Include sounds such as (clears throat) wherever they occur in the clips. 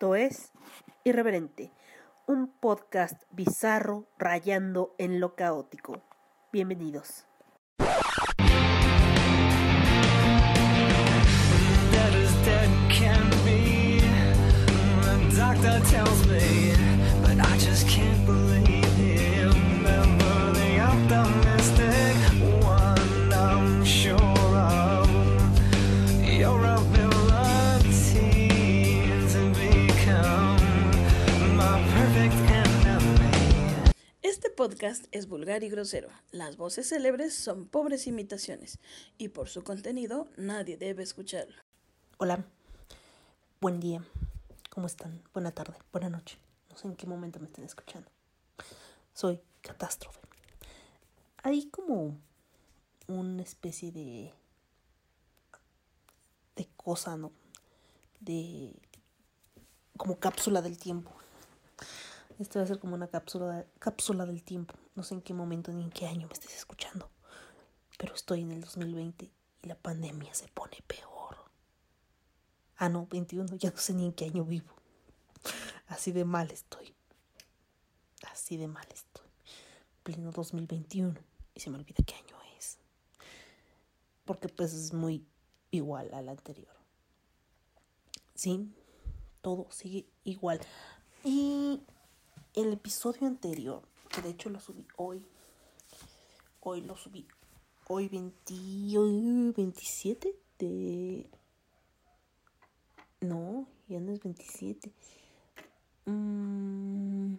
Es Irreverente, un podcast bizarro rayando en lo caótico. Bienvenidos. Podcast es vulgar y grosero. Las voces célebres son pobres imitaciones y por su contenido nadie debe escucharlo. Hola, buen día, ¿cómo están? Buena tarde, buena noche. No sé en qué momento me estén escuchando. Soy Catástrofe. Hay como una especie de de cosa, ¿no? De como cápsula del tiempo. Esto va a ser como una cápsula, cápsula del tiempo. No sé en qué momento ni en qué año me estés escuchando. Pero estoy en el 2020 y la pandemia se pone peor. Ah, no, 21, ya no sé ni en qué año vivo. Así de mal estoy. Así de mal estoy. Pleno 2021 y se me olvida qué año es. Porque pues es muy igual al anterior. Sí, todo sigue igual. Y el episodio anterior, que de hecho lo subí hoy. Hoy lo subí. Hoy 20, hoy 27 de no, ya no es 27. Mm,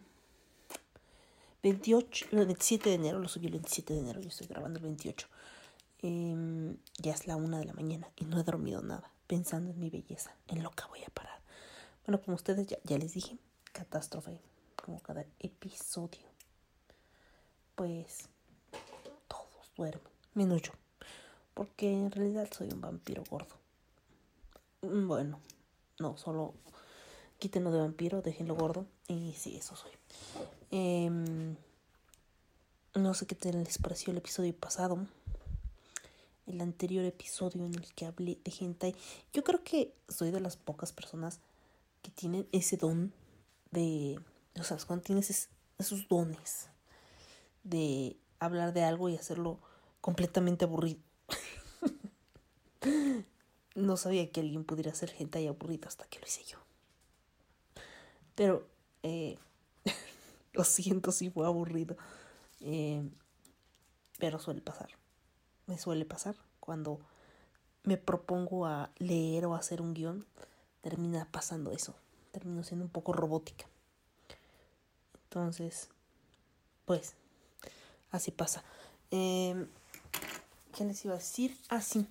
28, no, 27 de enero, lo subí el 27 de enero, yo estoy grabando el 28. Em, ya es la una de la mañana y no he dormido nada, pensando en mi belleza, en lo que voy a parar. Bueno, como ustedes ya les dije, catástrofe, como cada episodio. Pues todos duermen, menos yo, porque en realidad soy un vampiro gordo. Mm, Bueno, no, solo quítenlo de vampiro, déjenlo gordo. Y sí, eso soy. Em, no sé qué tal les pareció el episodio pasado. El anterior episodio en el que hablé de hentai. Yo creo que soy de las pocas personas que tienen ese don de. O sea, cuando tienes es- esos dones de hablar de algo y hacerlo completamente aburrido. (laughs) No sabía que alguien pudiera hacer hentai aburrido hasta que lo hice yo. Pero, eh, (laughs) lo siento si fue aburrido. Eh, pero suele pasar. Me suele pasar cuando me propongo a leer o hacer un guion. Termina pasando eso. Termino siendo un poco robótica. Entonces, pues, así pasa. Eh, ¿Qué les iba a decir? Así.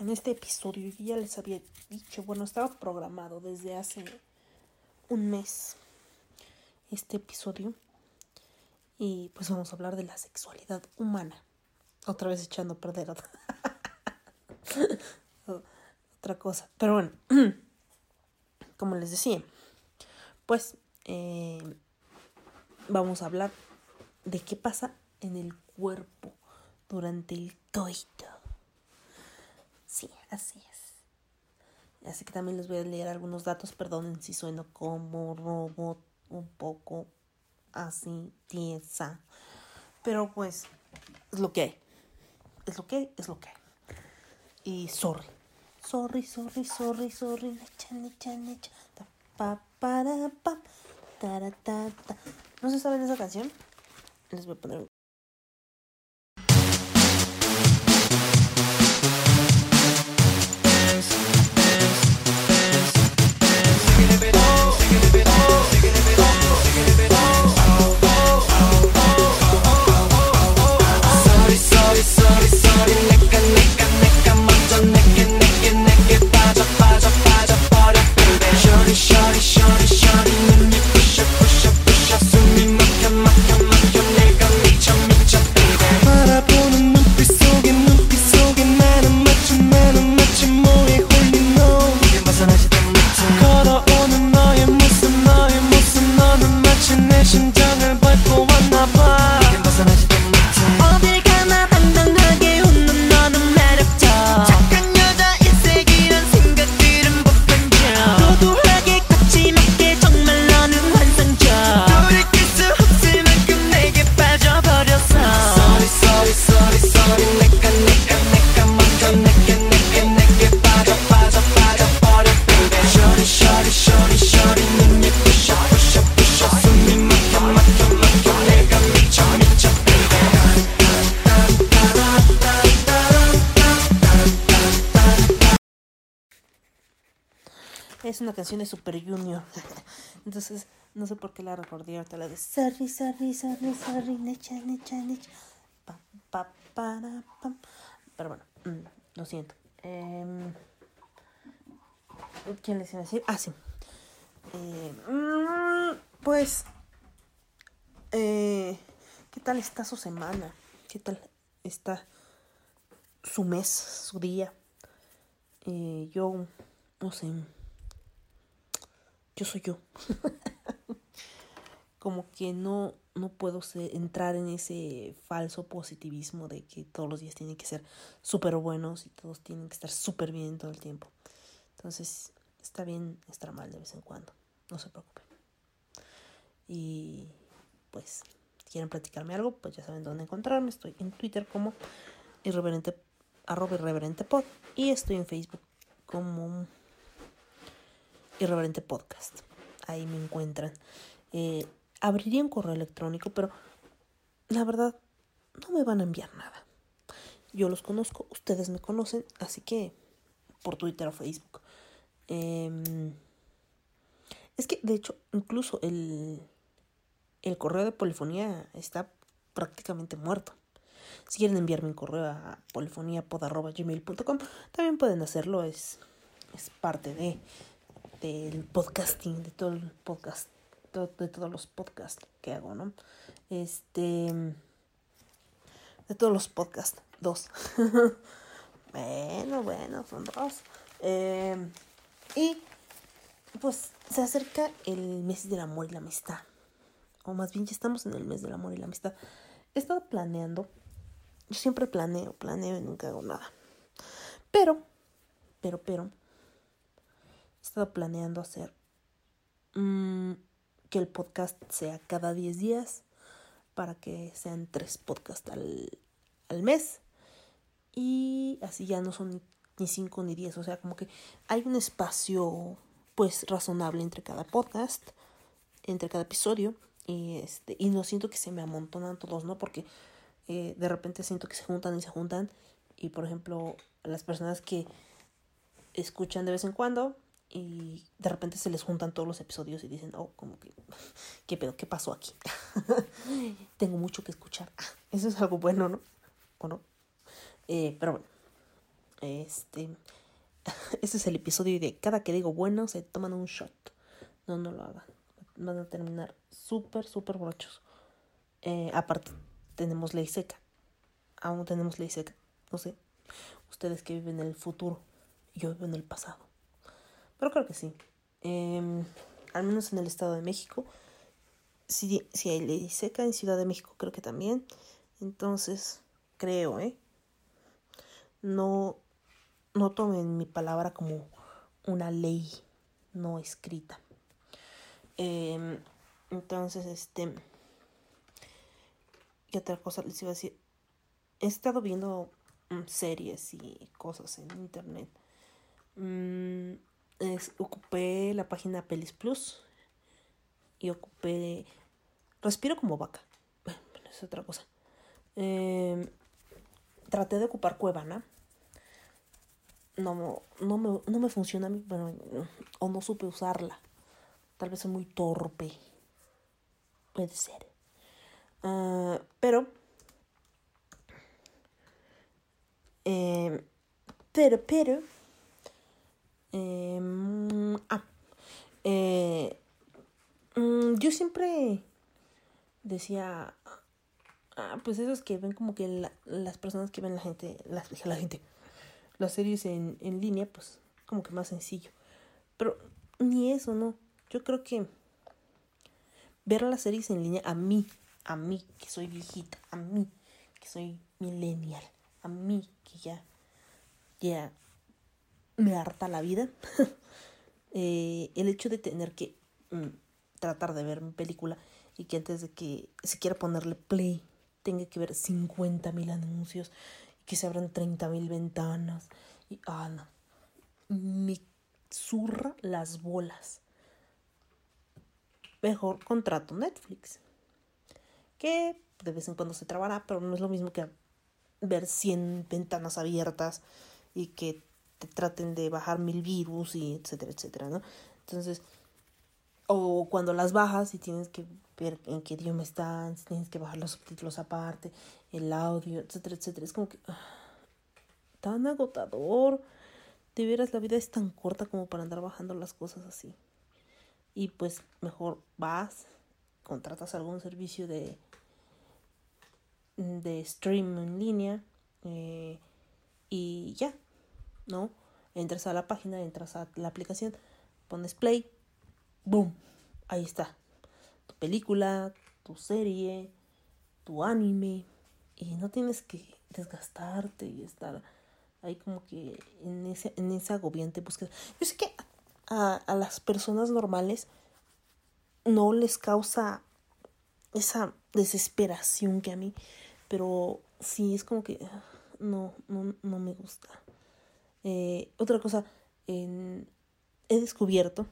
En este episodio ya les había dicho, bueno, estaba programado desde hace un mes este episodio. Y pues vamos a hablar de la sexualidad humana. Otra vez echando a perder otra, (laughs) otra cosa. Pero bueno, (clears throat) como les decía, pues eh, vamos a hablar de qué pasa en el cuerpo durante el coito. Sí, así es. Así que también les voy a leer algunos datos. Perdonen si sueno como robot, un poco así, tiesa. Pero pues, es lo que hay. Es lo que hay, es lo que hay. Y sorry. Sorry, sorry, sorry, sorry. Necha, necha, necha. Pa, para, pa, tara, ta, ta. ¿No se saben esa canción? Les voy a poner No sé por qué la recordé ahorita la de Sorry, sorry, sorry, sorry, necha, necha, necha. Pa, pa, pam. Pero bueno, mm, lo siento. Em, ¿Quién les iba a decir? Ah, sí. Eh, mm, pues, eh, ¿qué tal está su semana? ¿Qué tal está su mes, su día? Eh, yo, no sé, yo soy yo. (laughs) Como que no, no puedo entrar en ese falso positivismo de que todos los días tienen que ser súper buenos y todos tienen que estar súper bien todo el tiempo. Entonces, está bien estar mal de vez en cuando, no se preocupen. Y pues, si quieren platicarme algo, pues ya saben dónde encontrarme. Estoy en Twitter como irreverente, arroba irreverente pod y estoy en Facebook como irreverente podcast. Ahí me encuentran. Eh, abriría un correo electrónico, pero la verdad no me van a enviar nada. Yo los conozco, ustedes me conocen, así que por Twitter o Facebook. Em, es que, de hecho, incluso el, el correo de polifonía está prácticamente muerto. Si quieren enviarme un correo a polifoniapod.gmail.com, también pueden hacerlo. Es, es parte de del podcasting, de todo el podcast, de todos los podcasts que hago, ¿no? Este. De todos los podcasts, dos. (laughs) bueno, bueno, son dos. Eh, y pues se acerca el mes del amor y la amistad. O más bien ya estamos en el mes del amor y la amistad. He estado planeando. Yo siempre planeo, planeo y nunca hago nada. Pero, pero, pero. Estado planeando hacer mm, que el podcast sea cada 10 días. Para que sean tres podcasts al, al mes. Y así ya no son ni 5 ni 10. O sea, como que hay un espacio pues razonable entre cada podcast, entre cada episodio. Y este, y no siento que se me amontonan todos, ¿no? Porque eh, de repente siento que se juntan y se juntan. Y por ejemplo, las personas que escuchan de vez en cuando y de repente se les juntan todos los episodios y dicen, oh, como que, ¿qué pedo? ¿Qué pasó aquí? (laughs) Tengo mucho que escuchar. (laughs) Eso es algo bueno, ¿no? ¿O no? Eh, pero bueno, este, (laughs) este es el episodio de cada que digo bueno se toman un shot. No, no lo hagan. Van a terminar súper, súper borrachos. Eh, aparte, tenemos ley seca. Aún tenemos ley seca. No sé. Ustedes que viven en el futuro. Yo vivo en el pasado. Pero creo que sí. Em, al menos en el Estado de México. Si, si hay ley seca en Ciudad de México, creo que también. Entonces, creo, ¿eh? No, no tomen mi palabra como una ley no escrita. Em, entonces, este. ¿Qué otra cosa les iba a decir? He estado viendo mm, series y cosas en internet. Mm, es- ocupé la página Pelis Plus y ocupé. Respiro como vaca. Bueno, es otra cosa. Em, traté de ocupar Cuevana. No, no, me, no me funciona a mí, bueno, o no supe usarla. Tal vez soy muy torpe. Puede ser. Ah, pero. em, pero, pero. ah, eh, mm, yo siempre decía. Ah, pues esos que ven como que la- las personas que ven la gente, las, la gente, las series en, en línea, pues como que más sencillo. Pero ni eso, no. Yo creo que ver las series en línea a mí, a mí que soy viejita, a mí que soy millennial, a mí que ya, ya me harta la vida, (laughs) eh, el hecho de tener que mm, tratar de ver mi película y que antes de que se quiera ponerle play tenga que ver 50 mil anuncios y que se abran 30 mil ventanas y ah no. Me zurra las bolas. Mejor contrato Netflix que de vez en cuando se trabará pero no es lo mismo que ver 100 ventanas abiertas y que te traten de bajar mil virus y etcétera, etcétera, ¿no? Entonces, o cuando las bajas y tienes que ver en qué idioma están, si tienes que bajar los subtítulos aparte, el audio, etcétera, etcétera. Es como que ah, tan agotador. De veras, la vida es tan corta como para andar bajando las cosas así. Y pues mejor vas, contratas algún servicio de, de stream en línea eh, y ya, ¿no? Entras a la página, entras a la aplicación, pones play, boom, ahí está. Tu película, tu serie, tu anime. Y no tienes que desgastarte y estar ahí como que en ese, en esa agobiante búsqueda. Yo sé que a, a las personas normales no les causa esa desesperación que a mí, pero sí es como que ah, no, no, no me gusta. Eh, otra cosa, he descubierto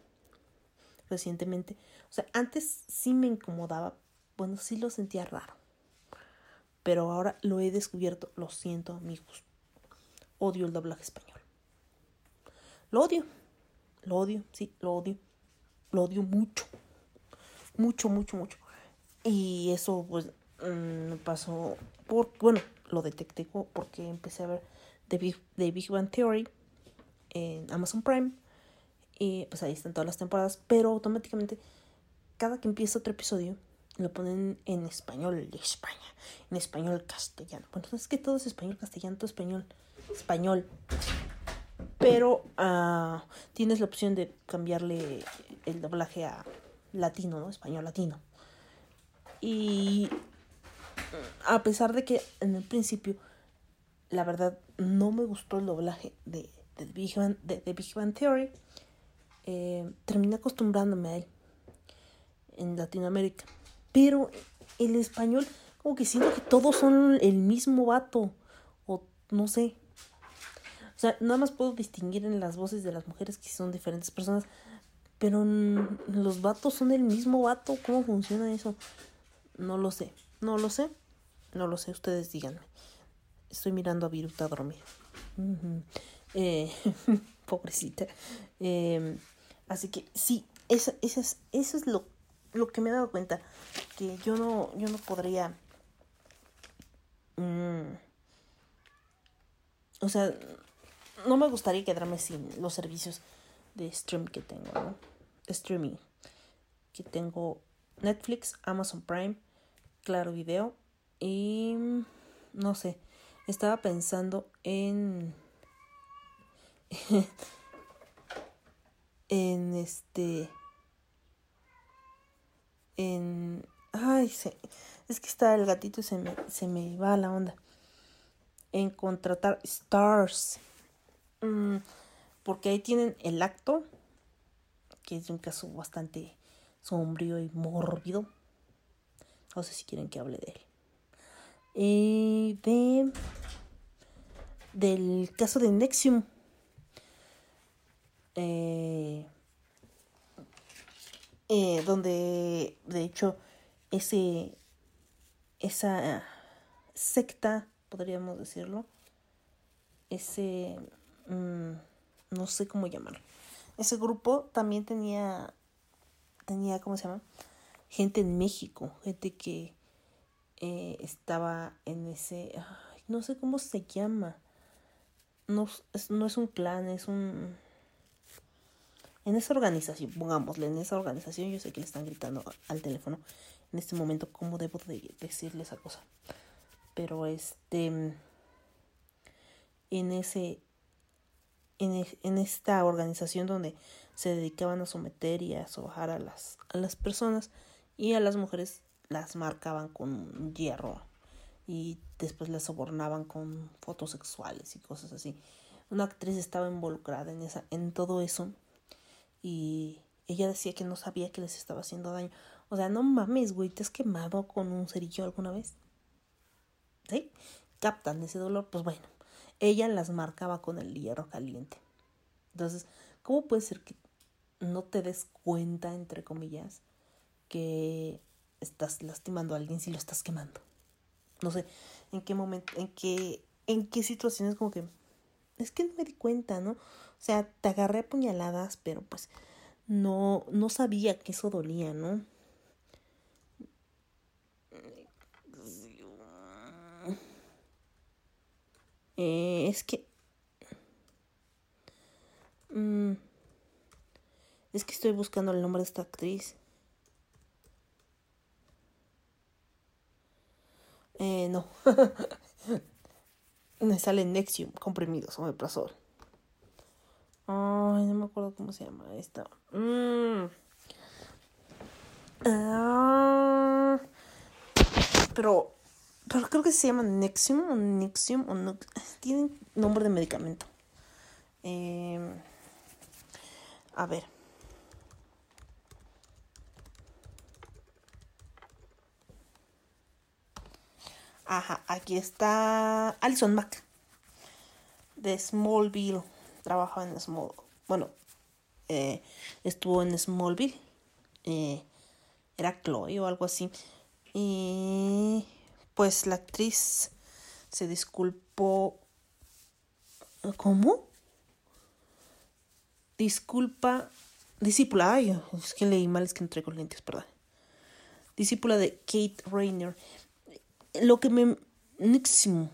recientemente, o sea, antes sí me incomodaba, bueno, sí lo sentía raro, pero ahora lo he descubierto, lo siento amigos, odio el doblaje español. Lo odio, lo odio, sí, lo odio, lo odio mucho, mucho, mucho, mucho. Y eso pues mm, me pasó por, bueno, lo detecté porque empecé a ver The Big, Bang Theory en Amazon Prime y pues ahí están todas las temporadas, pero automáticamente cada que empieza otro episodio lo ponen en español de España, en español castellano. Bueno, es que todo es español castellano, todo español, español. Pero ah, tienes la opción de cambiarle el doblaje a latino, ¿no? Español latino. Y a pesar de que en el principio, la verdad, no me gustó el doblaje de, de, Big, Bang, Theory, eh, terminé acostumbrándome a él en Latinoamérica. Pero el español, como que siento que todos son el mismo vato, o no sé. O sea, nada más puedo distinguir en las voces de las mujeres que son diferentes personas, pero los vatos son el mismo vato. ¿Cómo funciona eso? No lo sé, no lo sé, no lo sé, ustedes díganme. Estoy mirando a Viruta dormir. Eh, (laughs) pobrecita. Eh, así que sí, eso, eso es, eso es lo, lo que me he dado cuenta. Que yo no, yo no podría. mm, o sea, no me gustaría quedarme sin los servicios de stream que tengo, ¿no? Streaming. Que tengo Netflix, Amazon Prime, Claro Video y no sé, estaba pensando en (laughs) en este en ay, se, es que está el gatito se me se me va la onda. En contratar Stars. Mm, porque ahí tienen el acto que es un caso bastante sombrío y mórbido. No sé si quieren que hable de él. Eh, de del caso de Nexium. Eh, eh, donde de hecho ese esa secta podríamos decirlo ese mm, no sé cómo llamarlo ese grupo también tenía tenía cómo se llama gente en México gente que eh, estaba en ese no sé cómo se llama no es, no es un clan es un en esa organización, pongámosle, en esa organización, yo sé que le están gritando al teléfono en este momento cómo debo de decirle esa cosa. Pero este, en ese, en, e- en esta organización donde se dedicaban a someter y a sobajar a las, a las personas y a las mujeres las marcaban con hierro y después las sobornaban con fotos sexuales y cosas así. Una actriz estaba involucrada en esa, en todo eso y ella decía que no sabía que les estaba haciendo daño. O sea, no mames, güey, ¿te has quemado con un cerillo alguna vez? ¿Sí? Captan ese dolor, pues bueno, ella las marcaba con el hierro caliente. Entonces, ¿cómo puede ser que no te des cuenta, entre comillas, que estás lastimando a alguien si lo estás quemando? No sé, en qué momento, en qué, en qué situaciones como que es que no me di cuenta, ¿no? O sea, te agarré a puñaladas, pero pues no, no sabía que eso dolía, ¿no? Eh, es que... mm, es que estoy buscando el nombre de esta actriz. Eh, no. (laughs) me sale Nexium, comprimidos, omeprazol. Ay, no me acuerdo cómo se llama esta. Mm. Ah. pero, creo que se llama Nexium o Nexium o no. (sighs) Tienen nombre de medicamento. Eh, a ver. Ajá, aquí está Alison Mack de Smallville. Trabajaba en Small. Bueno, eh, estuvo en Smallville. Eh, era Chloe o algo así. Y pues la actriz se disculpó. ¿Cómo? Disculpa. Discípula. Ay, es que leí mal, es que no traigo lentes, perdón. Discípula de Kate Rayner. Lo que me. Nixum.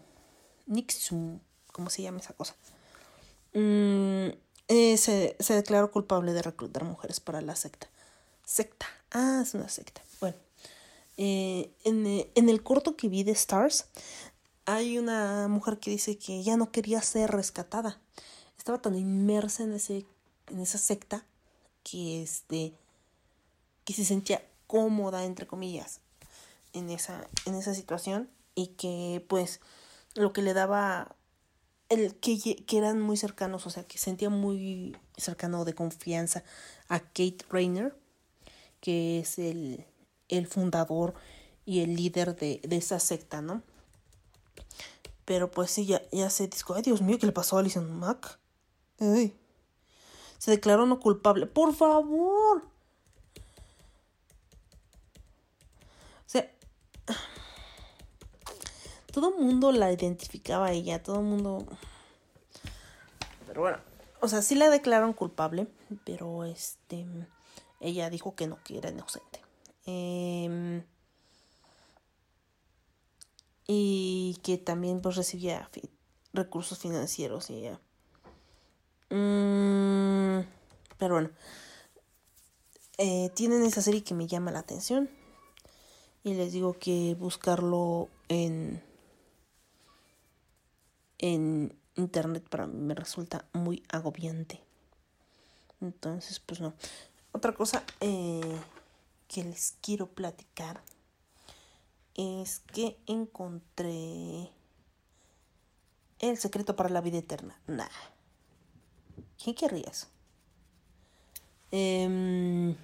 Nixum. ¿Cómo se llama esa cosa? Mm, eh, se, se declaró culpable de reclutar mujeres para la secta. Secta. Ah, es una secta. Bueno. eh, en, en el corto que vi de Stars, hay una mujer que dice que ya no quería ser rescatada. Estaba tan inmersa en, ese, en esa secta que, este, que se sentía cómoda, entre comillas, en esa, en esa situación y que pues lo que le daba el que, que eran muy cercanos, o sea, que sentía muy cercano de confianza a Kate Rayner, que es el, el fundador y el líder de, de esa secta, ¿no? Pero pues sí, ya, ya se disco. Ay, Dios mío, ¿qué le pasó a Alison Mack? Ay. Se declaró no culpable. ¡Por favor! Todo el mundo la identificaba a ella, todo el mundo... Pero bueno, o sea, sí la declararon culpable, pero este... Ella dijo que no, que era inocente. Em, y que también pues recibía recursos financieros y ella... Mm, pero bueno, eh, tienen esa serie que me llama la atención y les digo que buscarlo en en internet para mí me resulta muy agobiante entonces pues no otra cosa eh, que les quiero platicar es que encontré el secreto para la vida eterna nah quién querría eso Em,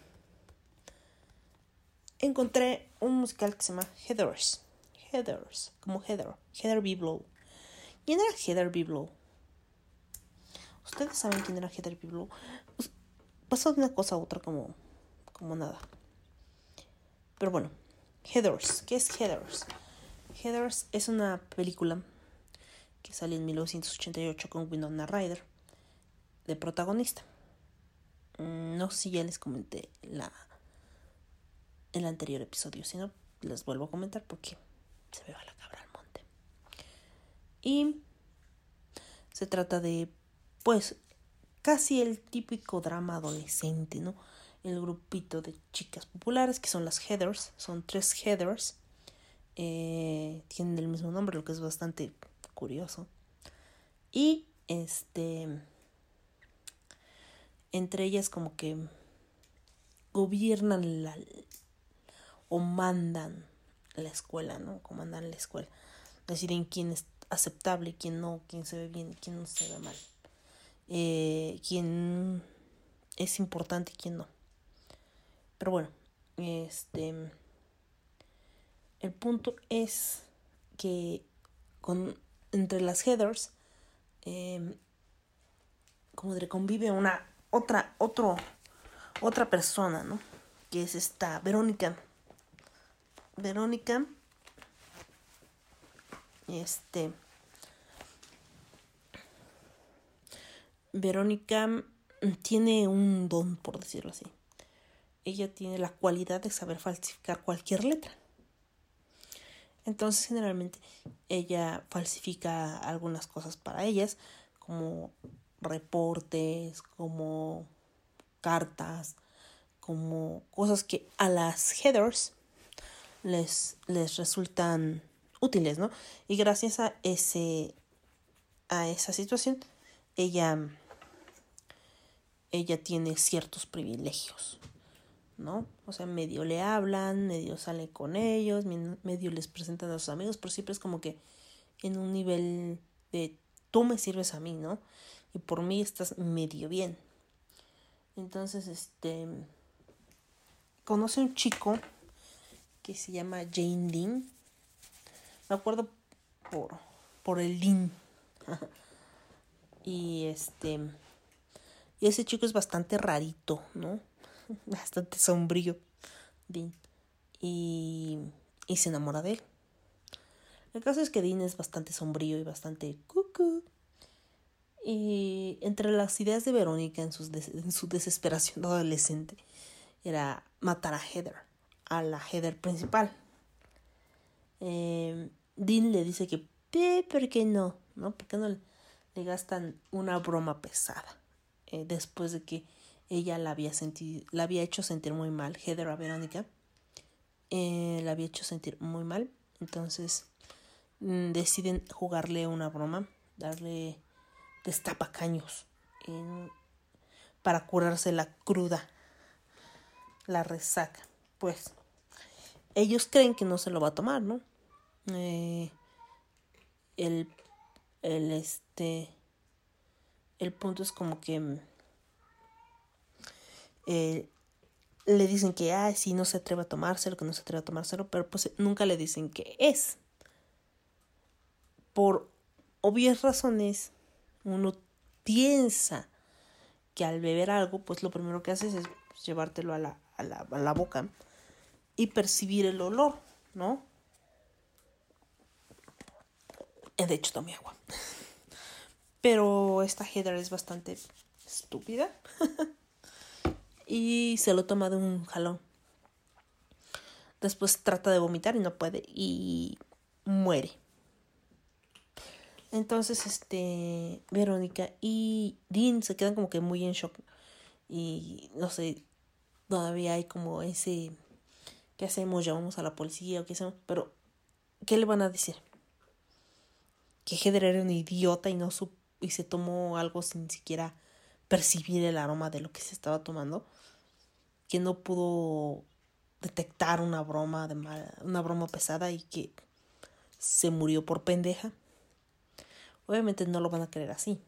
encontré un musical que se llama Heathers. Heathers, como Heather. Heather Biblow. ¿Quién era Heather Biblow? ¿Ustedes saben quién era Heather Biblow? Pues, Pasó de una cosa a otra como, como nada. Pero bueno, Heathers. ¿Qué es Heathers? Heathers es una película que salió en 1988 con Winona Ryder de protagonista. Mm, No sé si ya les comenté la el anterior episodio, si no les vuelvo a comentar porque se me va la cabra. Y se trata de pues casi el típico drama adolescente, ¿no? El grupito de chicas populares que son las Heathers, son tres Heathers, eh, tienen el mismo nombre, lo que es bastante curioso. Y este entre ellas como que gobiernan la o mandan la escuela, ¿no? Comandan la escuela. Deciden quién es aceptable, quién no, quién se ve bien, quién no se ve mal. Eh, quién es importante y quién no. Pero bueno, este el punto es que con entre las headers eh, como diré, convive una otra otro otra persona, ¿no? Que es esta Verónica. Verónica este Verónica mm, tiene un don, por decirlo así. Ella tiene la cualidad de saber falsificar cualquier letra. Entonces, generalmente, ella falsifica algunas cosas para ellas, como reportes, como cartas, como cosas que a las headers les, les resultan útiles, ¿no? Y gracias a ese a esa situación, ella ella tiene ciertos privilegios, ¿no? O sea, medio le hablan, medio sale con ellos, medio les presentan a sus amigos, pero siempre es como que en un nivel de tú me sirves a mí, ¿no? Y por mí estás medio bien. Entonces, este conoce un chico que se llama Jane Dean. Me acuerdo por, por el Dean. y este. Y ese chico es bastante rarito, ¿no? (laughs) Bastante sombrío. Dean. Y, y se enamora de él. El caso es que Dean es bastante sombrío y bastante cucú. Y entre las ideas de Verónica en, sus en su desesperación de (laughs) adolescente era matar a Heather, a la Heather principal. Eh, Dean le dice que, "Eh, ¿por qué no? ¿No? ¿Por qué no le, le gastan una broma pesada? Eh, después de que ella la había sentido, la había hecho sentir muy mal, Heather a Verónica, eh, la había hecho sentir muy mal. Entonces mm, deciden jugarle una broma, darle destapacaños en- para curarse la cruda, la resaca. Pues ellos creen que no se lo va a tomar, ¿no? Eh, el, el, este, el punto es como que mm, eh, le dicen que, ah, sí, no se atreve a tomárselo, que no se atreve a tomárselo, pero pues nunca le dicen que es. Por obvias razones, uno piensa que al beber algo, pues lo primero que haces es llevártelo a la, a la, a la boca y percibir el olor, ¿no? Eh, De hecho, tomé agua. (laughs) Pero esta Heather es bastante estúpida. (laughs) y se lo toma de un jalón. Después trata de vomitar y no puede. Y muere. Entonces, este, Verónica y Dean se quedan como que muy en shock. Y no sé, todavía hay como ese, ¿qué hacemos? ¿Llamamos a la policía o qué hacemos? Pero, ¿qué le van a decir? Que Heather era un idiota y no sup- y se tomó algo sin siquiera percibir el aroma de lo que se estaba tomando. Que no pudo detectar una broma de mal- una broma pesada y que se murió por pendeja. Obviamente no lo van a creer así.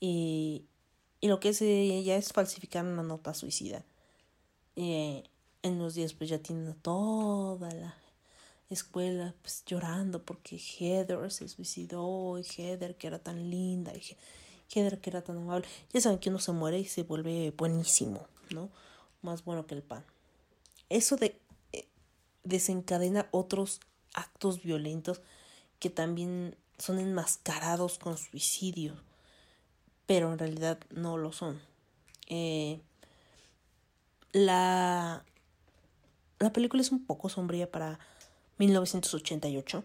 Y, y lo que es ella es falsificar una nota suicida. Eh, en los días pues ya tienen a toda la escuela pues llorando porque Heather se suicidó y Heather que era tan linda y He- Heather que era tan amable. Ya saben que uno se muere y se vuelve buenísimo, ¿no? Más bueno que el pan. Eso de eh, desencadena otros actos violentos que también son enmascarados con suicidio, pero en realidad no lo son. Eh, la, la película es un poco sombría para 1988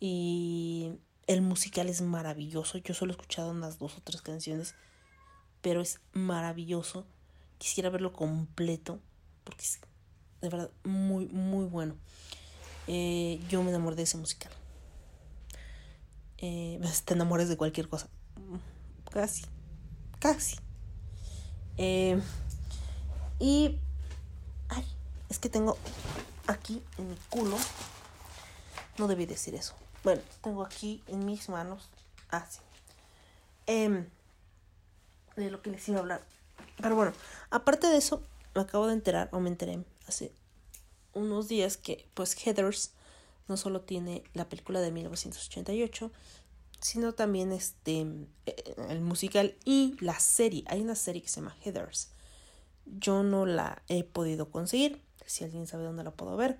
y el musical es maravilloso. Yo solo he escuchado unas dos o tres canciones, pero es maravilloso. Quisiera verlo completo porque es de verdad muy, muy bueno. Eh, yo me enamoré de ese musical. Eh, (laughs) te enamores de cualquier cosa. Casi. Casi. Eh, y. Es que tengo aquí en mi culo. No debí decir eso. Bueno, tengo aquí en mis manos. Ah, sí. Em, de lo que les iba a hablar. Pero bueno, aparte de eso, me acabo de enterar, o me enteré hace unos días que, pues, Heathers no solo tiene la película de 1988, sino también este eh, el musical y la serie. Hay una serie que se llama Heathers. Yo no la he podido conseguir. Si alguien sabe dónde la puedo ver,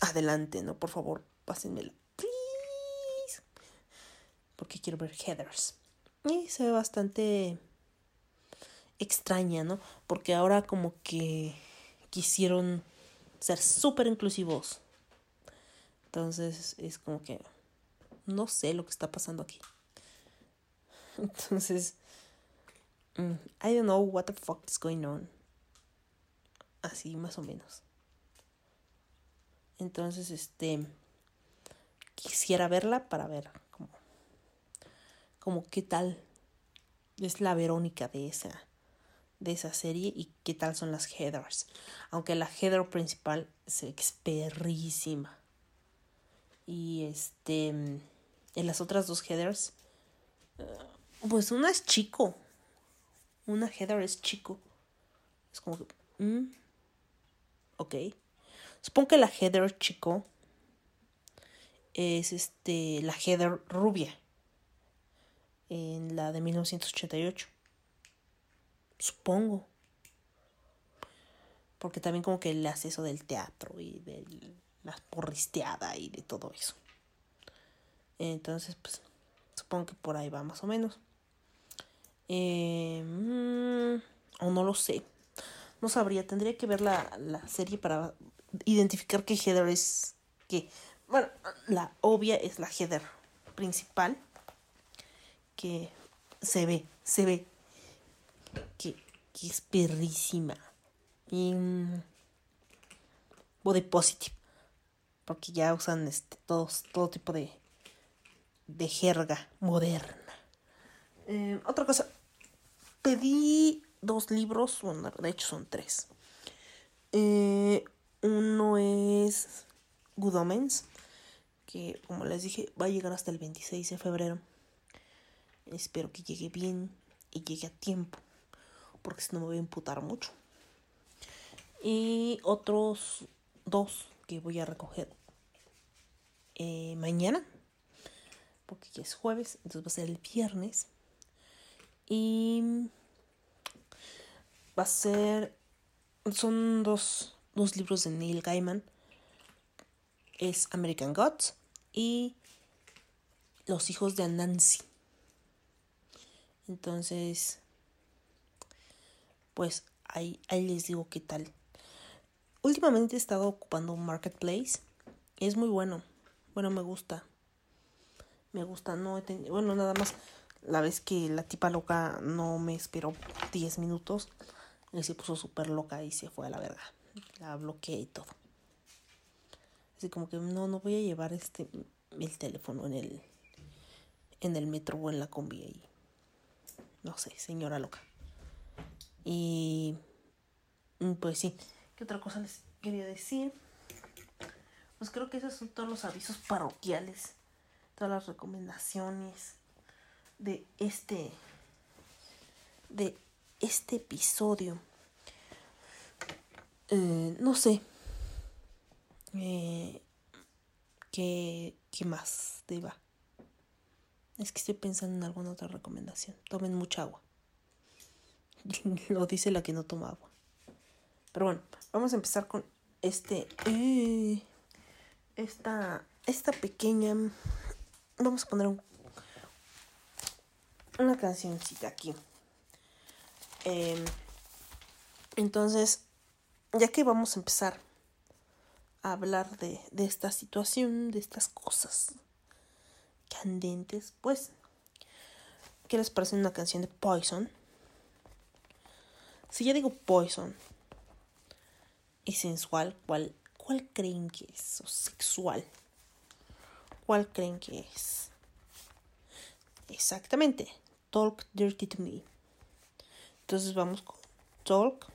adelante, ¿no? Por favor, pásenmela. Please. porque quiero ver Heathers. Y se ve bastante extraña, ¿no? Porque ahora como que quisieron ser súper inclusivos. Entonces es como que no sé lo que está pasando aquí. (laughs) Entonces, mm, I don't know what the fuck is going on. Así más o menos. Entonces, este quisiera verla para ver como como qué tal es la Verónica de esa de esa serie y qué tal son las headers. Aunque la header principal es perrísima. Y este en las otras dos headers eh, pues una es chico. Una header es chico. Es como que mm, ok. Supongo que la header chico es este la header rubia en la de 1988. Supongo. Porque también como que le hace eso del teatro y de la porristeada y de todo eso. Entonces, pues, supongo que por ahí va más o menos. Mm, o no lo sé. No sabría. Tendría que ver la, la serie para identificar qué header es qué. Bueno, la obvia es la header principal. Que se ve, se ve. Que, que es perrísima. Y. mm, Body positive. Porque ya usan este, todos, todo tipo de, de jerga moderna. Eh, otra cosa. Pedí dos libros. Bueno, de hecho son tres. Eh, uno es Good Omens. Que como les dije va a llegar hasta el 26 de febrero. Espero que llegue bien y llegue a tiempo. Porque si no me voy a imputar mucho. Y otros dos que voy a recoger eh, mañana. Porque ya es jueves. Entonces va a ser el viernes. Y va a ser. Son dos, dos libros de Neil Gaiman. Es American Gods y Los hijos de Anansi. Entonces, pues ahí, ahí les digo qué tal. Últimamente he estado ocupando un marketplace. Es muy bueno. Bueno, me gusta. Me gusta. No he tenido. Bueno, nada más. La vez que la tipa loca no me esperó 10 minutos. Y se puso súper loca y se fue a la verga. La bloqueé y todo. Así como que no, no voy a llevar este el teléfono en el en el metro o en la combi ahí. No sé, señora loca. Y mm, pues sí, ¿qué otra cosa les quería decir? Pues creo que esos son todos los avisos parroquiales, todas las recomendaciones de este de este episodio. Eh, no sé. Eh, ¿qué, ¿Qué más deba? Es que estoy pensando en alguna otra recomendación. Tomen mucha agua. (laughs) Lo dice la que no toma agua. Pero bueno, vamos a empezar con este. eh, esta. Esta pequeña. Vamos a poner un, una cancioncita aquí. Em, entonces, ya que vamos a empezar a hablar de, esta situación, de estas cosas candentes, pues, ¿qué les parece una canción de Poison? Si ya digo Poison y sensual, ¿cuál, ¿cuál creen que es? O sexual. ¿Cuál creen que es? Exactamente. Talk Dirty to Me. Entonces vamos con Talk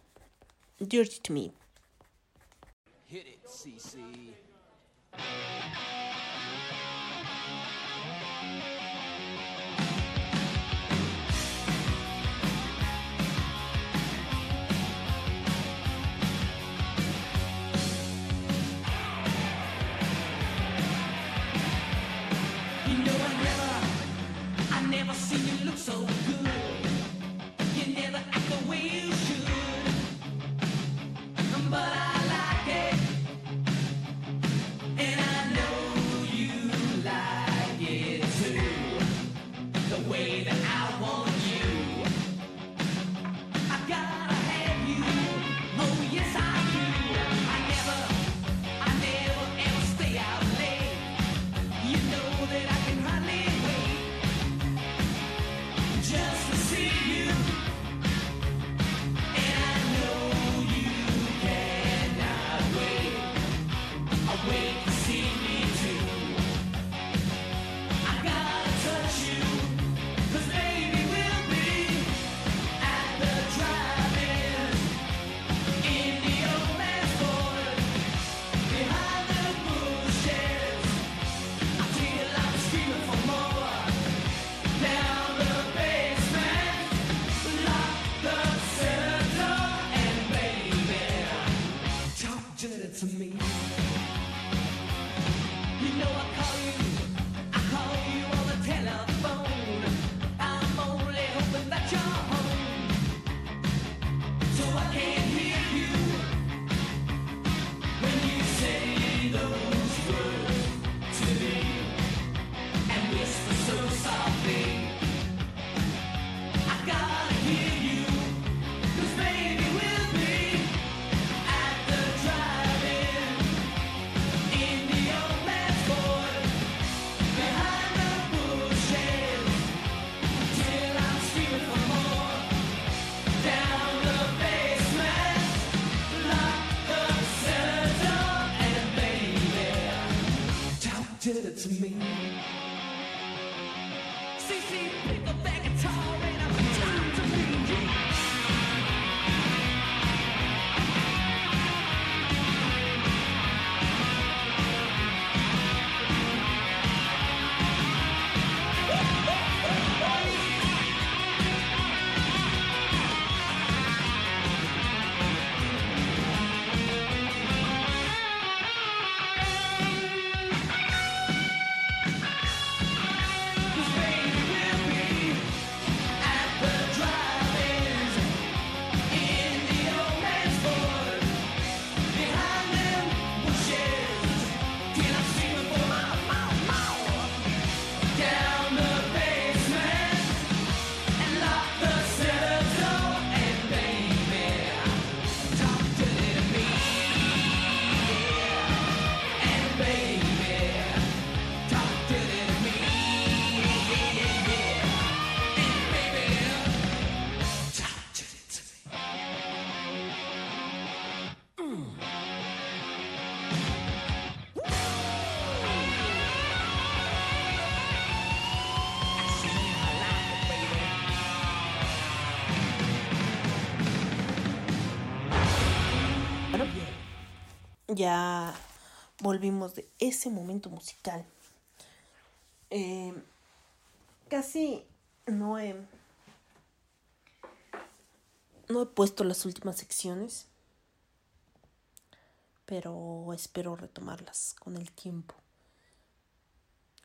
Dirty to Me. Hit it, CC. You know I never, I never seen you look so to me. Ya volvimos de ese momento musical. Eh, casi no he no he puesto las últimas secciones, pero espero retomarlas con el tiempo.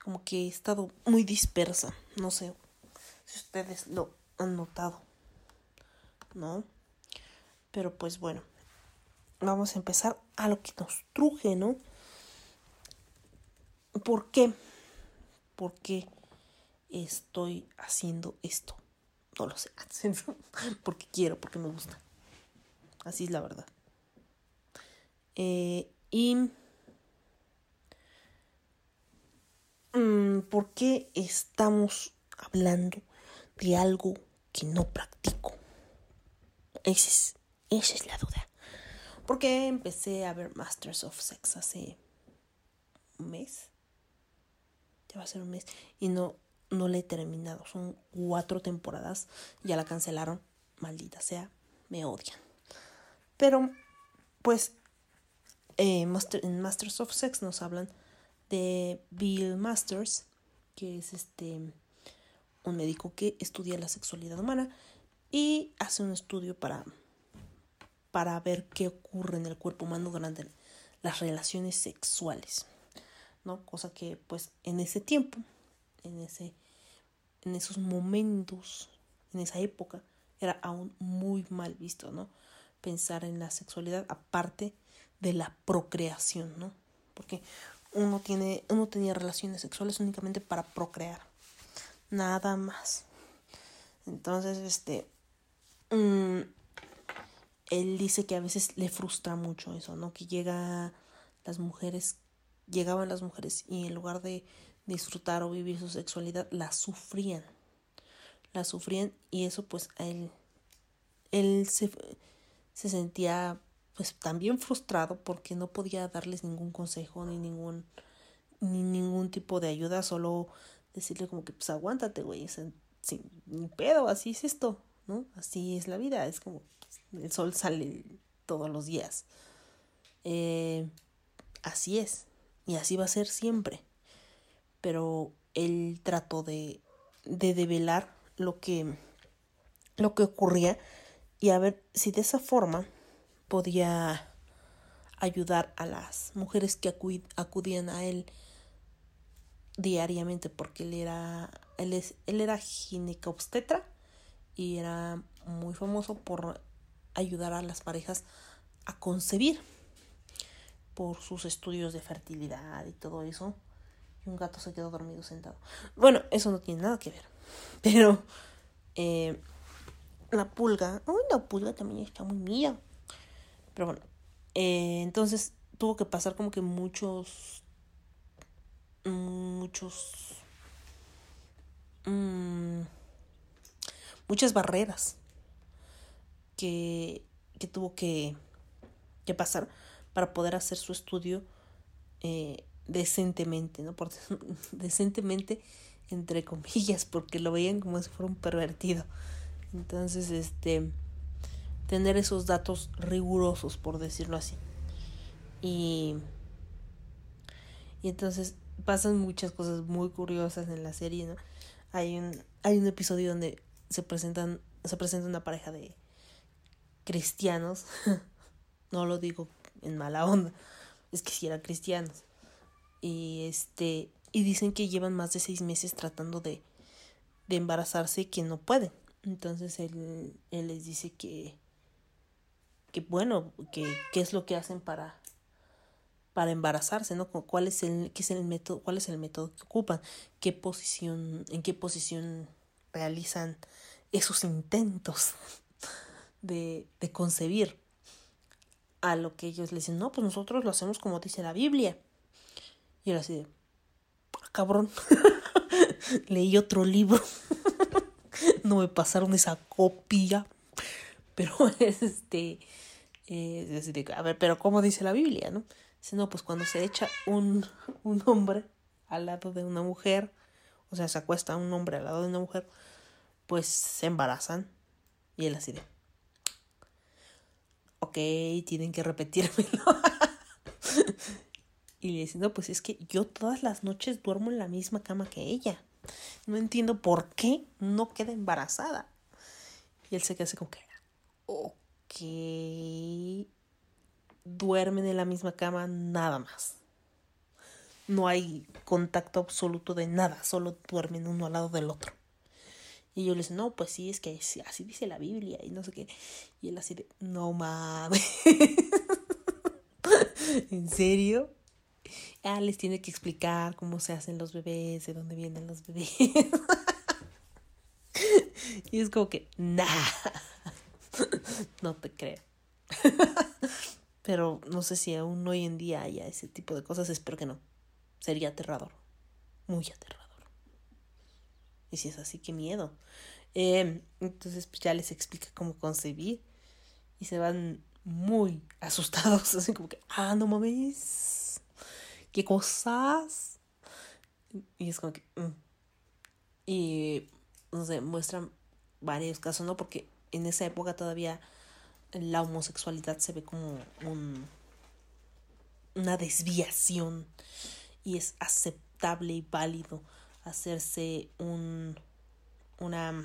Como que he estado muy dispersa, no sé si ustedes lo han notado, ¿no? Pero pues bueno, vamos a empezar a lo que nos truje, ¿no? ¿Por qué? ¿Por qué estoy haciendo esto? No lo sé. (laughs) Porque quiero, porque me gusta. Así es la verdad. Eh, y... mm, ¿Por qué estamos hablando de algo que no practico? Es, esa es la duda. Porque empecé a ver Masters of Sex hace un mes. Ya va a ser un mes. Y no, no la he terminado. Son cuatro temporadas. Ya la cancelaron. Maldita sea. Me odian. Pero, pues, eh, en Masters of Sex nos hablan de Bill Masters, que es este un médico que estudia la sexualidad humana y hace un estudio para para ver qué ocurre en el cuerpo humano durante las relaciones sexuales, ¿no? Cosa que pues en ese tiempo, en ese en esos momentos, en esa época era aún muy mal visto, ¿no? Pensar en la sexualidad aparte de la procreación, ¿no? Porque uno tiene uno tenía relaciones sexuales únicamente para procrear. Nada más. Entonces, este mm, él dice que a veces le frustra mucho eso, ¿no? Que llega las mujeres, llegaban las mujeres y en lugar de disfrutar o vivir su sexualidad, la sufrían. La sufrían y eso pues a él, él se, se sentía pues también frustrado porque no podía darles ningún consejo ni ningún ni ningún tipo de ayuda, solo decirle como que pues aguántate, güey, sin ni pedo, así es esto, ¿no? Así es la vida, es como el sol sale todos los días. Eh, así es, y así va a ser siempre. Pero él trató de, de develar lo que, lo que ocurría y a ver si de esa forma podía ayudar a las mujeres que acu- acudían a él diariamente porque él era él es él era ginecobstetra y era muy famoso por ayudar a las parejas a concebir por sus estudios de fertilidad y todo eso. Y un gato se quedó dormido sentado. Bueno eso no tiene nada que ver (laughs) pero eh, la pulga uy la pulga también está muy mía. Pero bueno eh, entonces tuvo que pasar como que muchos muchos mm, muchas barreras que, que tuvo que, que pasar para poder hacer su estudio eh, decentemente, ¿no? Por, (laughs) decentemente entre comillas, porque lo veían como si fuera un pervertido. Entonces, este, tener esos datos rigurosos, por decirlo así. Y, y entonces pasan muchas cosas muy curiosas en la serie, ¿no? Hay un, hay un episodio donde se presentan, se presenta una pareja de cristianos. (laughs) no lo digo en mala onda. Es que si eran cristianos. Y este. Y dicen que llevan más de seis meses tratando de, de embarazarse y que no pueden. Entonces él, él les dice que. que bueno, que qué es lo que hacen para para embarazarse, ¿no? Cu- ¿Cuál es el qué es el método, cuál es el método que ocupan? ¿Qué posición en qué posición realizan esos intentos (laughs) de, de concebir? A lo que ellos le dicen, "No, pues nosotros lo hacemos como dice la Biblia." Y él así de, "Ah, cabrón. (laughs) Leí otro libro. (laughs) no me pasaron esa copia. Pero es (laughs) este. eh, a ver, pero ¿cómo dice la Biblia, no? Dice, no, pues cuando se echa un, un hombre al lado de una mujer, o sea, se acuesta un hombre al lado de una mujer, pues se embarazan. Y él así de. Ok, tienen que repetírmelo. (laughs) Y le dice, no, pues es que yo todas las noches duermo en la misma cama que ella. No entiendo por qué no queda embarazada. Y él se queda así como que, ok, duermen en la misma cama nada más. No hay contacto absoluto de nada, solo duermen uno al lado del otro. Y yo le dice, no, pues sí, es que así así dice la Biblia y no sé qué. Y él así de, no mames. (laughs) ¿En serio? Ah, les tiene que explicar cómo se hacen los bebés, de dónde vienen los bebés. (laughs) y es como que, nah, (laughs) no te creo. Pero no sé si aún hoy en día haya ese tipo de cosas, espero que no. Sería aterrador, muy aterrador. Y si es así, qué miedo. Eh, entonces pues ya les explica cómo concebir y se van muy (laughs) asustados, así como que, ah, no mames, qué cosas. Y es como que, mm. y no sé, muestran varios casos, ¿no? Porque en esa época todavía la homosexualidad se ve como un, una desviación y es aceptable y válido hacerse un una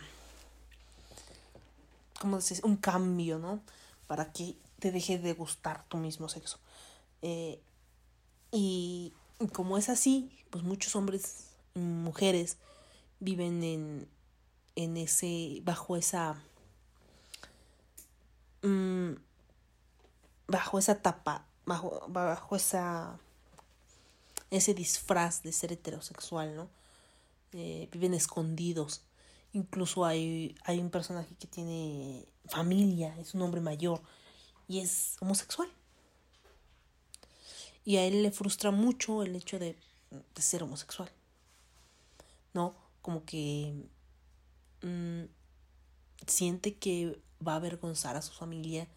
¿cómo se dice? un cambio, ¿no? Para que te deje de gustar tu mismo sexo. Eh, y como es así, pues muchos hombres y mujeres viven en, en ese, bajo esa, mm, bajo esa tapa, bajo, bajo esa, ese disfraz de ser heterosexual, ¿no? Eh, viven escondidos. Incluso hay, hay un personaje que tiene familia, es un hombre mayor y es homosexual. Y a él le frustra mucho el hecho de, ser homosexual. ¿No? Como que mm, siente que va a avergonzar a su familia,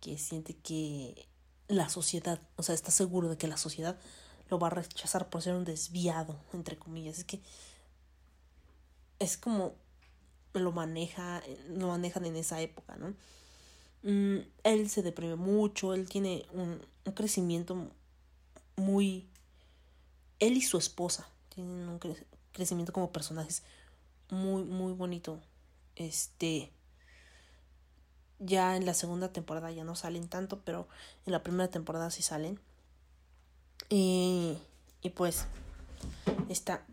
que siente que la sociedad, o sea, está seguro de que la sociedad lo va a rechazar por ser un desviado, entre comillas. Es que es como lo maneja, lo manejan en esa época, ¿no? Mm, él se deprime mucho, él tiene un, crecimiento muy... Él y su esposa tienen un cre- crecimiento como personajes muy, muy bonito. Este... Ya en la segunda temporada ya no salen tanto, pero en la primera temporada sí salen. Y, y pues está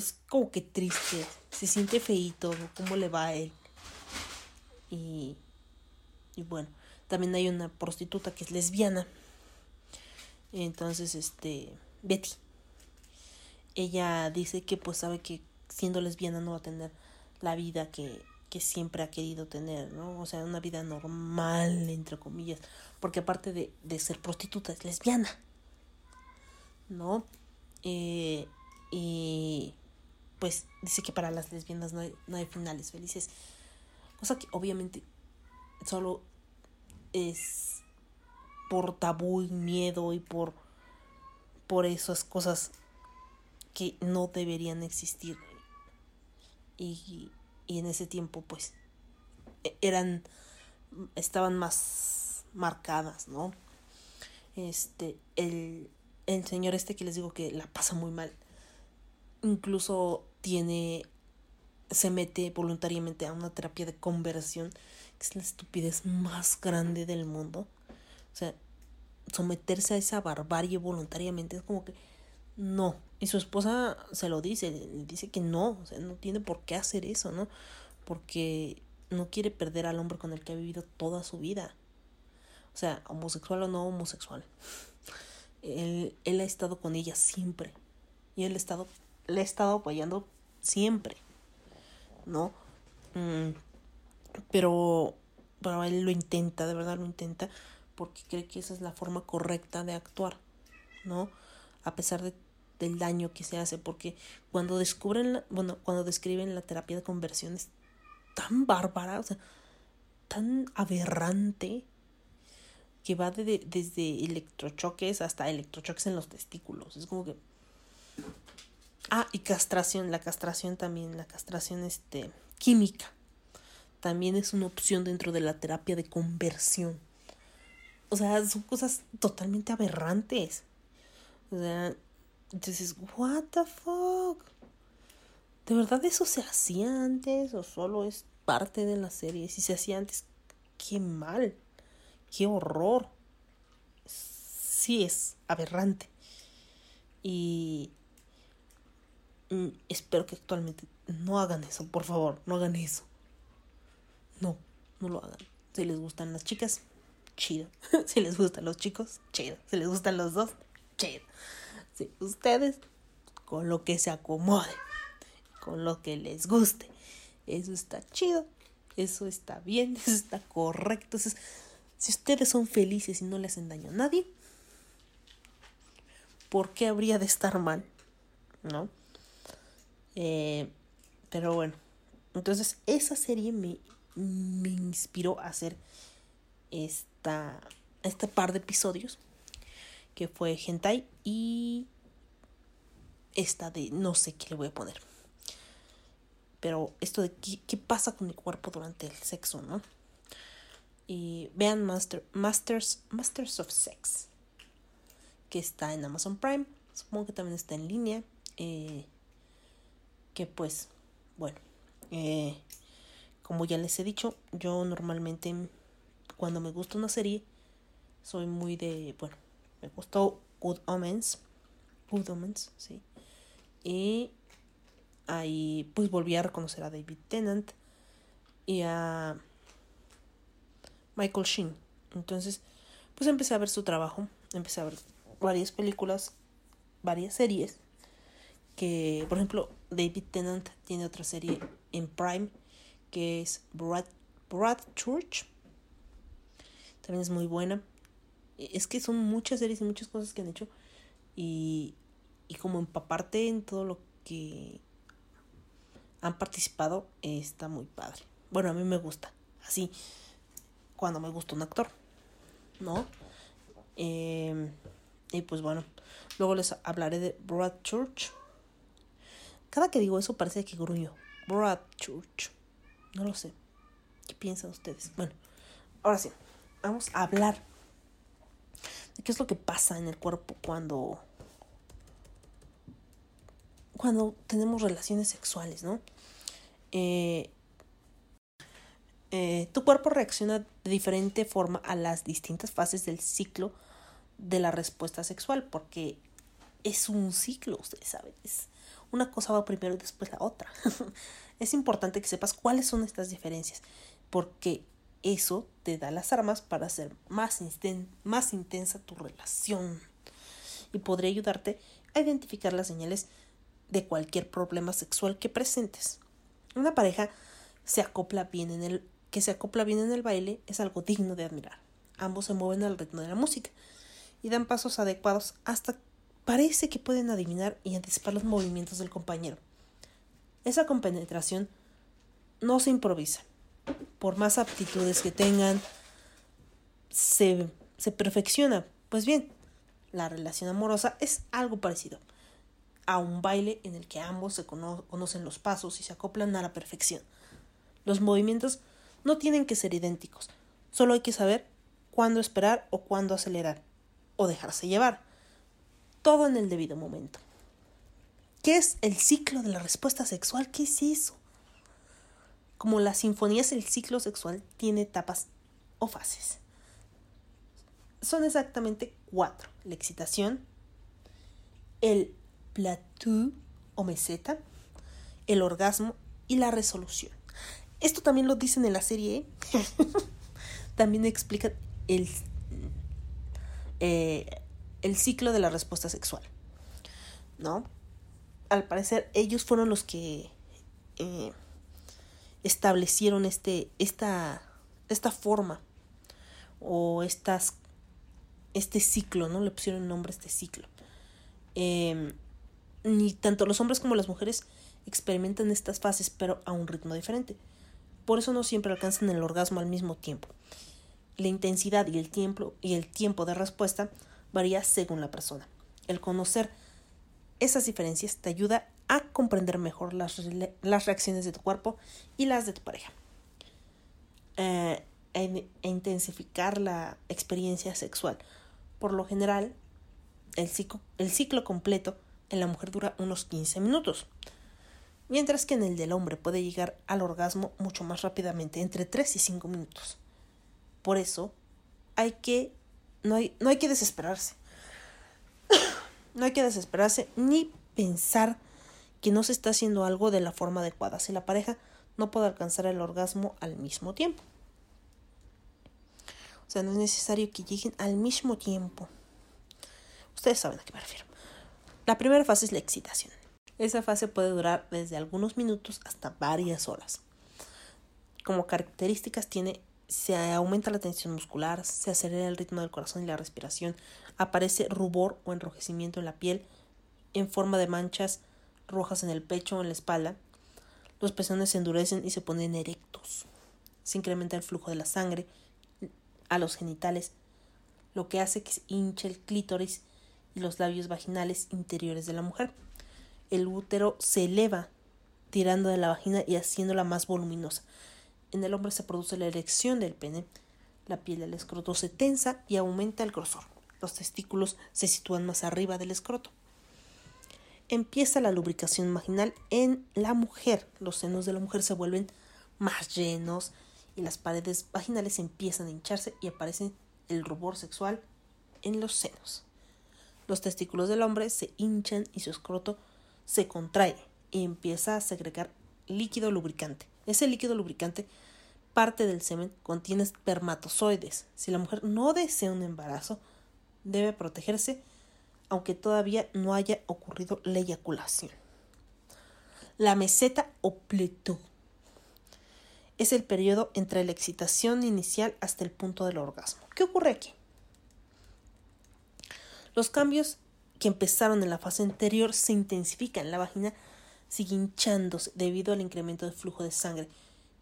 es como que triste, se siente feíto cómo le va a él. Y, y bueno, también hay una prostituta que es lesbiana. Entonces, este, Betty. Ella dice que pues sabe que siendo lesbiana no va a tener la vida que, que siempre ha querido tener, ¿no? O sea, una vida normal, entre comillas. Porque aparte de, de ser prostituta, es lesbiana. ¿No? Eh, y pues dice que para las lesbianas no hay, no hay finales felices. Cosa que obviamente solo es por tabú y miedo y por, por esas cosas que no deberían existir. Y, y en ese tiempo pues e- eran, estaban más marcadas, ¿no? Este, el, el señor este que les digo que la pasa muy mal incluso tiene se mete voluntariamente a una terapia de conversión que es la estupidez más grande del mundo. O sea someterse a esa barbarie voluntariamente es como que no. Y su esposa se lo dice le dice que no o sea no tiene por qué hacer eso no porque no quiere perder al hombre con el que ha vivido toda su vida. O sea homosexual o no homosexual (laughs) él, él ha estado con ella siempre. Y él ha estado le he estado apoyando siempre, ¿no? Mm, pero, pero él lo intenta, de verdad lo intenta, porque cree que esa es la forma correcta de actuar, ¿no? A pesar de, del daño que se hace, porque cuando descubren, la- bueno, cuando describen la terapia de conversión es tan bárbara, o sea, tan aberrante, que va de- desde electrochoques hasta electrochoques en los testículos. Es como que Ah, y castración, la castración también, la castración este química. También es una opción dentro de la terapia de conversión. O sea, son cosas totalmente aberrantes. O sea, entonces, what the fuck? ¿De verdad eso se hacía antes o solo es parte de la serie? Si se hacía antes, qué mal, qué horror. Sí es aberrante. Y espero que actualmente no hagan eso, por favor, no hagan eso. No, no lo hagan. Si les gustan las chicas, chido. (laughs) si les gustan los chicos, chido. Si les gustan los dos, chido. Si ustedes, con lo que se acomode, con lo que les guste. Eso está chido. Eso está bien, (laughs) eso está correcto. si ustedes son felices y no le hacen daño a nadie, ¿por qué habría de estar mal? ¿No? Eh, pero bueno, entonces esa serie me, me inspiró a hacer esta, este par de episodios que fue Hentai y esta de no sé qué le voy a poner. Pero esto de qué, qué pasa con mi cuerpo durante el sexo, ¿no? Y vean Master, Masters, Masters of Sex, que está en Amazon Prime. Supongo que también está en línea. eh, que pues, bueno, eh, como ya les he dicho, yo normalmente cuando me gusta una serie, soy muy de, bueno, me gustó Good Omens, Good Omens, sí. Y ahí pues volví a reconocer a David Tennant y a Michael Sheen. Entonces, pues empecé a ver su trabajo, empecé a ver varias películas, varias series que, por ejemplo, David Tennant tiene otra serie en Prime que es Brad, Brad Church. También es muy buena. Es que son muchas series y muchas cosas que han hecho. Y, y como empaparte en todo lo que han participado está muy padre. Bueno, a mí me gusta. Así, cuando me gusta un actor. ¿No? Eh, y pues bueno, luego les hablaré de Brad Church. Cada que digo eso parece que gruño. Brad Church. No lo sé. ¿Qué piensan ustedes? Bueno, ahora sí. Vamos a hablar de qué es lo que pasa en el cuerpo cuando cuando tenemos relaciones sexuales, ¿no? Eh, eh, tu cuerpo reacciona de diferente forma a las distintas fases del ciclo de la respuesta sexual, porque es un ciclo, ustedes saben, es una cosa va primero y después la otra. (laughs) es importante que sepas cuáles son estas diferencias, porque eso te da las armas para hacer más, más intensa tu relación y podría ayudarte a identificar las señales de cualquier problema sexual que presentes. Una pareja se acopla bien en el que se acopla bien en el baile es algo digno de admirar. Ambos se mueven al ritmo de la música y dan pasos adecuados hasta parece que pueden adivinar y anticipar los movimientos del compañero. Esa compenetración no se improvisa. Por más aptitudes que tengan, se, se perfecciona. Pues bien, la relación amorosa es algo parecido a un baile en el que ambos se cono- conocen los pasos y se acoplan a la perfección. Los movimientos no tienen que ser idénticos, solo hay que saber cuándo esperar o cuándo acelerar, o dejarse llevar. Todo en el debido momento. ¿Qué es el ciclo de la respuesta sexual? ¿Qué es eso? Como las sinfonías, el ciclo sexual tiene etapas o fases. Son exactamente cuatro. La excitación, el plateau o meseta, el orgasmo y la resolución. Esto también lo dicen en la serie. ¿eh? (laughs) también explican el, eh, el ciclo de la respuesta sexual. ¿No? Al parecer ellos fueron los que eh, establecieron este, esta, esta forma o estas, este ciclo, ¿no? Le pusieron nombre a este ciclo. Eh, ni tanto los hombres como las mujeres experimentan estas fases, pero a un ritmo diferente. Por eso no siempre alcanzan el orgasmo al mismo tiempo. La intensidad y el tiempo, y el tiempo de respuesta varía según la persona. El conocer esas diferencias te ayuda a comprender mejor las, las reacciones de tu cuerpo y las de tu pareja. Eh, a intensificar la experiencia sexual. Por lo general, el ciclo, el ciclo completo en la mujer dura unos 15 minutos, mientras que en el del hombre puede llegar al orgasmo mucho más rápidamente, entre 3 y 5 minutos. Por eso, hay que no hay, no hay que desesperarse. (coughs) no hay que desesperarse ni pensar que no se está haciendo algo de la forma adecuada si la pareja no puede alcanzar el orgasmo al mismo tiempo. O sea, no es necesario que lleguen al mismo tiempo. Ustedes saben a qué me refiero. La primera fase es la excitación. Esa fase puede durar desde algunos minutos hasta varias horas. Como características tiene se aumenta la tensión muscular, se acelera el ritmo del corazón y la respiración, aparece rubor o enrojecimiento en la piel en forma de manchas rojas en el pecho o en la espalda, los pezones se endurecen y se ponen erectos, se incrementa el flujo de la sangre a los genitales, lo que hace que se hinche el clítoris y los labios vaginales interiores de la mujer. El útero se eleva tirando de la vagina y haciéndola más voluminosa. En el hombre se produce la erección del pene, la piel del escroto se tensa y aumenta el grosor. Los testículos se sitúan más arriba del escroto. Empieza la lubricación vaginal en la mujer. Los senos de la mujer se vuelven más llenos y las paredes vaginales empiezan a hincharse y aparece el rubor sexual en los senos. Los testículos del hombre se hinchan y su escroto se contrae y empieza a segregar líquido lubricante. Ese líquido lubricante, parte del semen, contiene espermatozoides. Si la mujer no desea un embarazo, debe protegerse aunque todavía no haya ocurrido la eyaculación. La meseta o pletó es el periodo entre la excitación inicial hasta el punto del orgasmo. ¿Qué ocurre aquí? Los cambios que empezaron en la fase anterior se intensifican. La vagina sigue hinchándose debido al incremento del flujo de sangre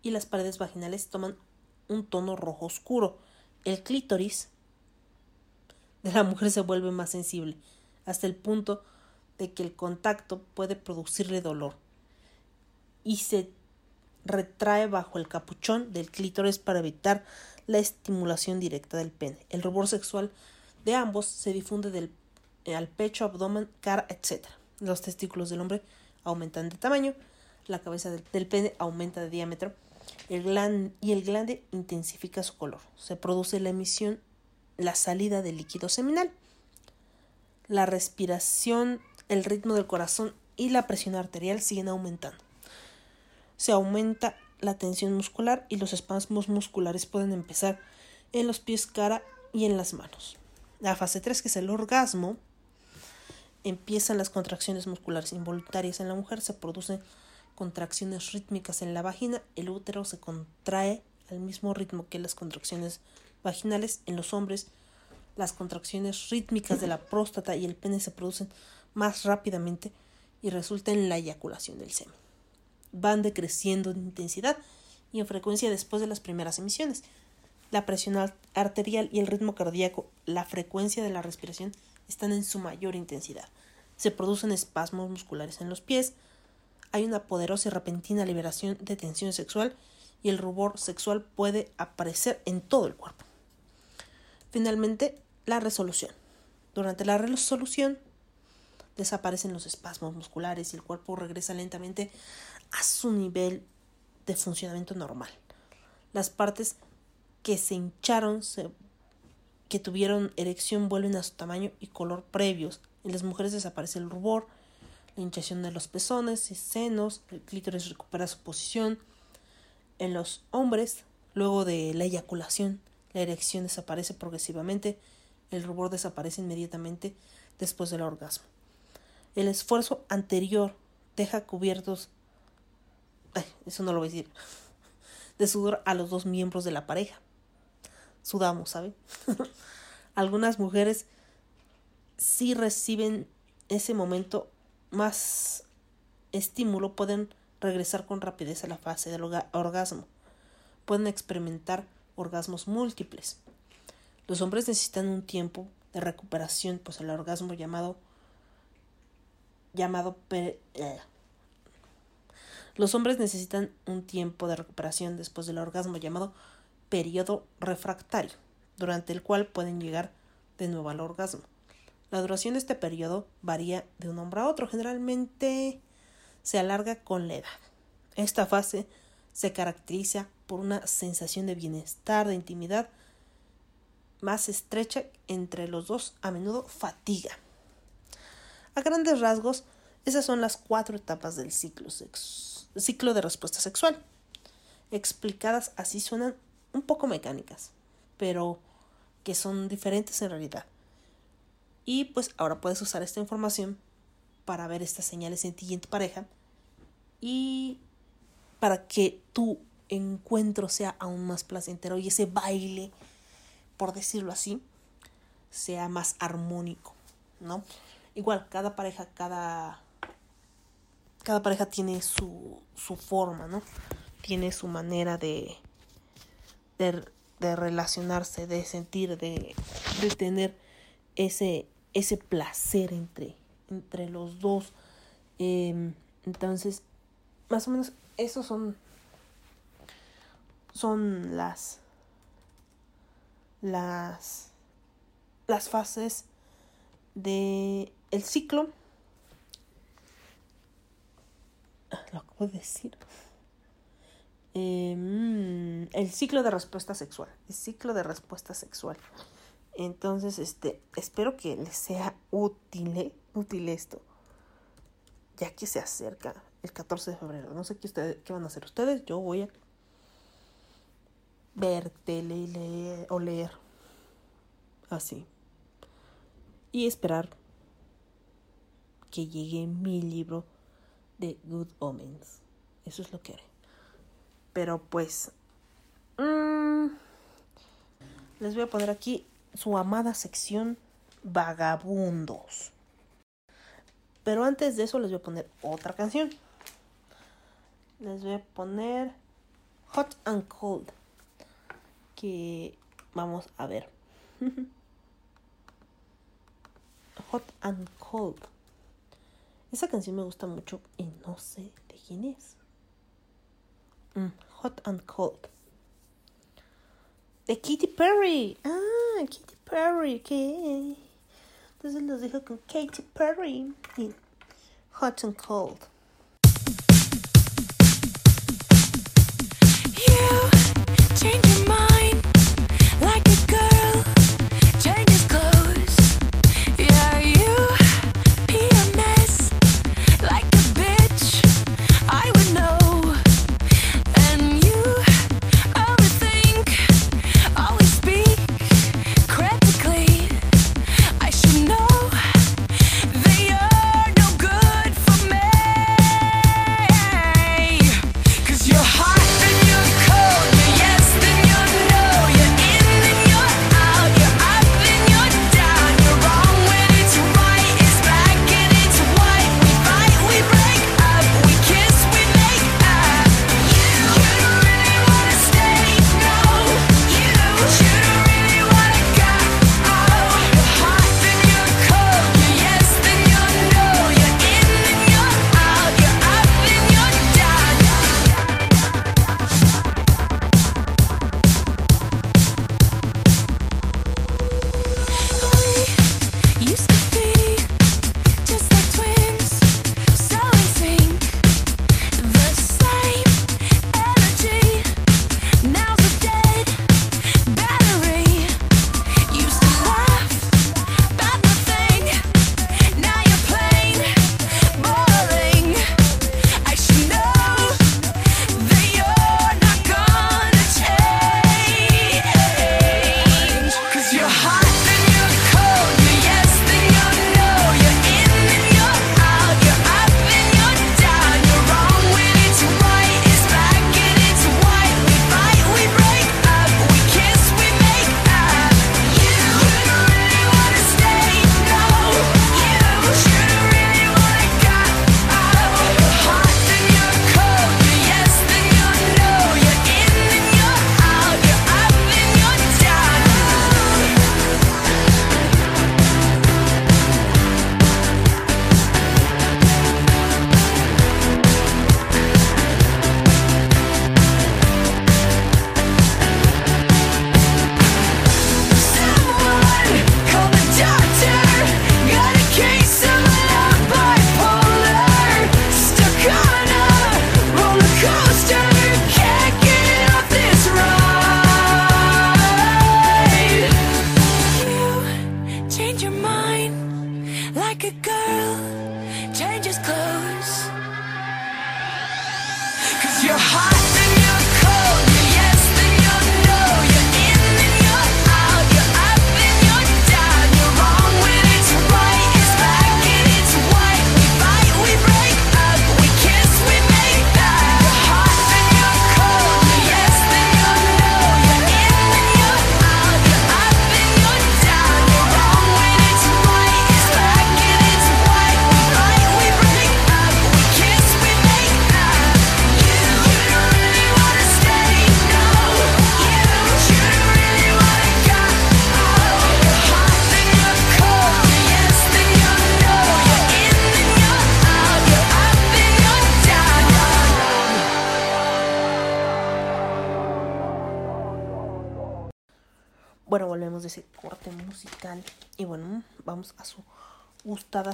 y las paredes vaginales toman un tono rojo oscuro. El clítoris de la mujer se vuelve más sensible hasta el punto de que el contacto puede producirle dolor y se retrae bajo el capuchón del clítoris para evitar la estimulación directa del pene. El rubor sexual de ambos se difunde eh, al pecho, abdomen, cara, etc. Los testículos del hombre aumentan de tamaño, la cabeza del, pene aumenta de diámetro el y el glande intensifica su color. Se produce la emisión, la salida del líquido seminal. La respiración, el ritmo del corazón y la presión arterial siguen aumentando. Se aumenta la tensión muscular y los espasmos musculares pueden empezar en los pies, cara y en las manos. La fase 3, que es el orgasmo, empiezan las contracciones musculares involuntarias en la mujer, se producen contracciones rítmicas en la vagina, el útero se contrae al mismo ritmo que las contracciones vaginales en los hombres, las contracciones rítmicas de la próstata y el pene se producen más rápidamente y resulta en la eyaculación del semen. Van decreciendo en intensidad y en frecuencia después de las primeras emisiones. La presión ar- arterial y el ritmo cardíaco, la frecuencia de la respiración están en su mayor intensidad. Se producen espasmos musculares en los pies, hay una poderosa y repentina liberación de tensión sexual y el rubor sexual puede aparecer en todo el cuerpo. Finalmente, la resolución. Durante la resolución desaparecen los espasmos musculares y el cuerpo regresa lentamente a su nivel de funcionamiento normal. Las partes que se hincharon, se- que tuvieron erección, vuelven a su tamaño y color previos. En las mujeres desaparece el rubor, la hinchación de los pezones y senos, el clítoris recupera su posición. En los hombres, luego de la eyaculación, la erección desaparece progresivamente, el rubor desaparece inmediatamente después del orgasmo. El esfuerzo anterior deja cubiertos, eso no lo voy a decir, (laughs) de sudor a los dos miembros de la pareja. Sudamos, ¿sabe? (laughs) Algunas mujeres sí reciben ese momento más estímulo, pueden regresar con rapidez a la fase del orga- orgasmo. Pueden experimentar orgasmos múltiples. Los hombres necesitan un tiempo de recuperación, pues el orgasmo llamado llamado eh. los hombres necesitan un tiempo de recuperación después del orgasmo llamado periodo refractario, durante el cual pueden llegar de nuevo al orgasmo. La duración de este periodo varía de un hombre a otro, generalmente se alarga con la edad. Esta fase se caracteriza por una sensación de bienestar, de intimidad más estrecha entre los dos, a menudo fatiga. A grandes rasgos, esas son las cuatro etapas del ciclo, ciclo de respuesta sexual. Explicadas así suenan un poco mecánicas, pero que son diferentes en realidad. Y pues ahora puedes usar esta información para ver estas señales en ti y en tu pareja y para que tu encuentro sea aún más placentero y ese baile, por decirlo así, sea más armónico, ¿no? Igual, cada pareja, cada, cada pareja tiene su, su forma, ¿no? Tiene su manera de, de, de relacionarse, de sentir, de, de tener ese, ese placer entre, entre los dos. Em, entonces, más o menos, esos son, son las, las, las fases de el ciclo. Ah, Lo acabo de decir. Eh, mm, el ciclo de respuesta sexual. El ciclo de respuesta sexual. Entonces, este, espero que les sea útil, ¿eh? útil esto. Ya que se acerca el 14 de febrero. No sé qué, ustedes, qué van a hacer ustedes. Yo voy a ver leer, o leer. Así. Y esperar que llegue mi libro de Good Omens. Eso es lo que haré. Pero pues... mm, les voy a poner aquí su amada sección Vagabundos. Pero antes de eso les voy a poner otra canción. Les voy a poner Hot and Cold. Que vamos a ver. (laughs) Hot and Cold. Esa canción me gusta mucho y no sé de quién es. Mm, Hot and Cold. De Katy Perry. Ah, Katy Perry. ¿Qué? Entonces los dejo con Katy Perry. Y Hot and Cold. You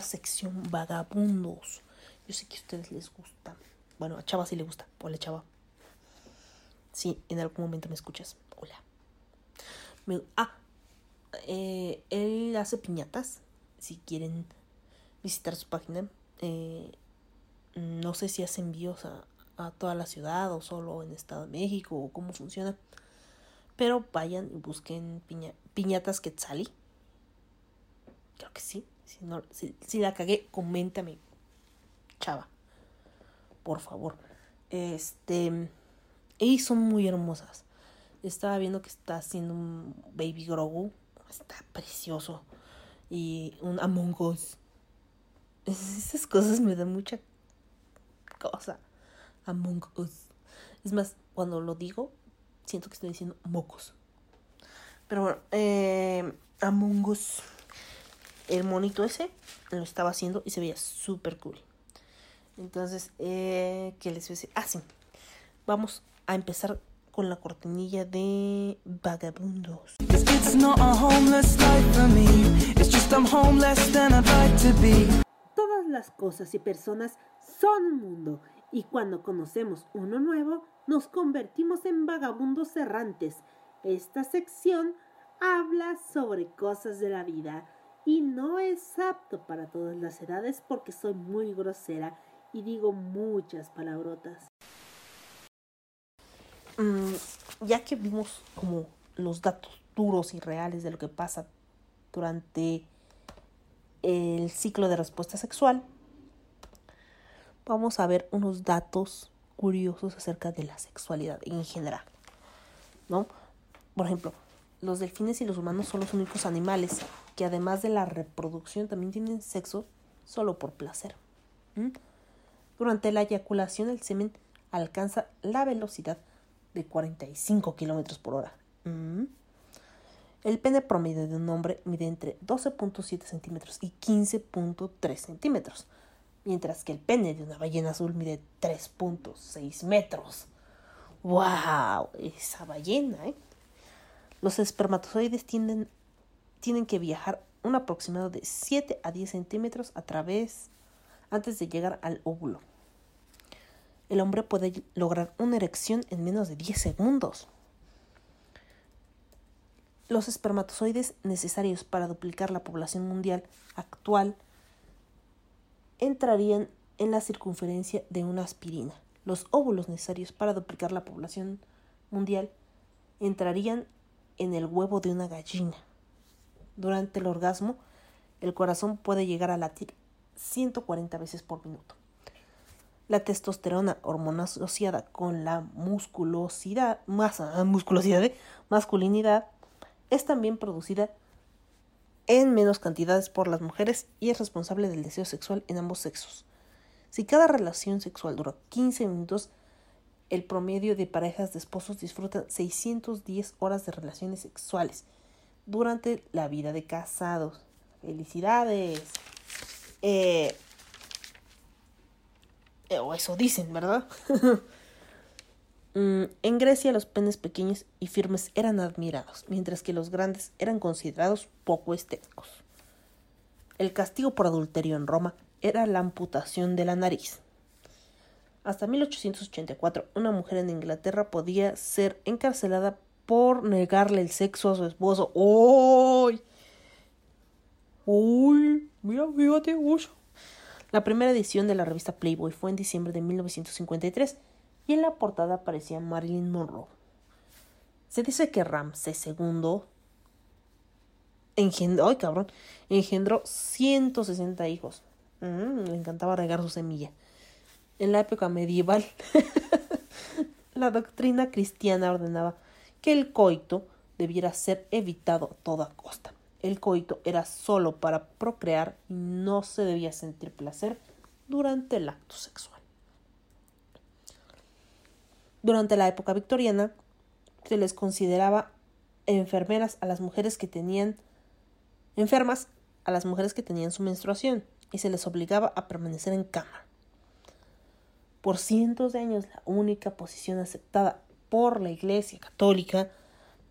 sección vagabundos. Yo sé que a ustedes les gusta. Bueno, a Chava sí le gusta. Hola, Chava. Sí, en algún momento me escuchas. Hola. Me- ah, eh, él hace piñatas. Si quieren visitar su página. Eh, no sé si hace envíos a, a toda la ciudad o solo en Estado de México o cómo funciona. Pero vayan y busquen piña- piñatas Quetzali. Creo que sí. Si, no, si, si la cagué, coméntame. Chava. Por favor. Este. Y son muy hermosas. Estaba viendo que está haciendo un Baby Grogu. Está precioso. Y un Among Us. Es- Esas cosas me dan mucha cosa. Among Us. Es más, cuando lo digo, siento que estoy diciendo mocos. Pero bueno, eh, Among Us. El monito ese lo estaba haciendo y se veía súper cool. Entonces, eh, ¿qué les voy a decir? Ah, sí. Vamos a empezar con la cortinilla de Vagabundos. Cause it's not a homeless life for me. It's just I'm homeless than I'd like to be. Todas las cosas y personas son un mundo y cuando conocemos uno nuevo nos convertimos en vagabundos errantes. Esta sección habla sobre cosas de la vida y no es apto para todas las edades porque soy muy grosera y digo muchas palabrotas. Mm, ya que vimos como los datos duros y reales de lo que pasa durante el ciclo de respuesta sexual, vamos a ver unos datos curiosos acerca de la sexualidad en general. ¿No? Por ejemplo, los delfines y los humanos son los únicos animales que además de la reproducción también tienen sexo solo por placer. Durante la eyaculación el semen alcanza la velocidad de 45 kilómetros por hora. El pene promedio de un hombre mide entre 12.7 centímetros y 15.3 centímetros, mientras que el pene de una ballena azul mide 3.6 metros. ¡Wow! Esa ballena, ¿eh? Los espermatozoides tienden, tienen que viajar un aproximado de 7 a 10 centímetros a través antes de llegar al óvulo. El hombre puede lograr una erección en menos de 10 segundos. Los espermatozoides necesarios para duplicar la población mundial actual entrarían en la circunferencia de una aspirina. Los óvulos necesarios para duplicar la población mundial entrarían en el huevo de una gallina. Durante el orgasmo, el corazón puede llegar a latir 140 veces por minuto. La testosterona, hormona asociada con la musculosidad, masa, musculosidad de masculinidad, es también producida en menos cantidades por las mujeres y es responsable del deseo sexual en ambos sexos. Si cada relación sexual dura 15 minutos, el promedio de parejas de esposos disfrutan 610 horas de relaciones sexuales durante la vida de casados. ¡Felicidades! Eh, eh, o eso dicen, ¿verdad? (laughs) Mm, en Grecia los penes pequeños y firmes eran admirados, mientras que los grandes eran considerados poco estéticos. El castigo por adulterio en Roma era la amputación de la nariz. Hasta 1884, una mujer en Inglaterra podía ser encarcelada por negarle el sexo a su esposo. ¡Uy! ¡Uy! Mira, fíjate, uy. La primera edición de la revista Playboy fue en diciembre de 1953 y en la portada aparecía Marilyn Monroe. Se dice que Ramsés II engendró, ay, cabrón, engendró 160 hijos. Mm, le encantaba regar su semilla. En la época medieval, (laughs) la doctrina cristiana ordenaba que el coito debiera ser evitado a toda costa. El coito era solo para procrear y no se debía sentir placer durante el acto sexual. Durante la época victoriana, se les consideraba enfermeras a las mujeres que tenían enfermas a las mujeres que tenían su menstruación y se les obligaba a permanecer en cama. Por cientos de años, la única posición aceptada por la Iglesia Católica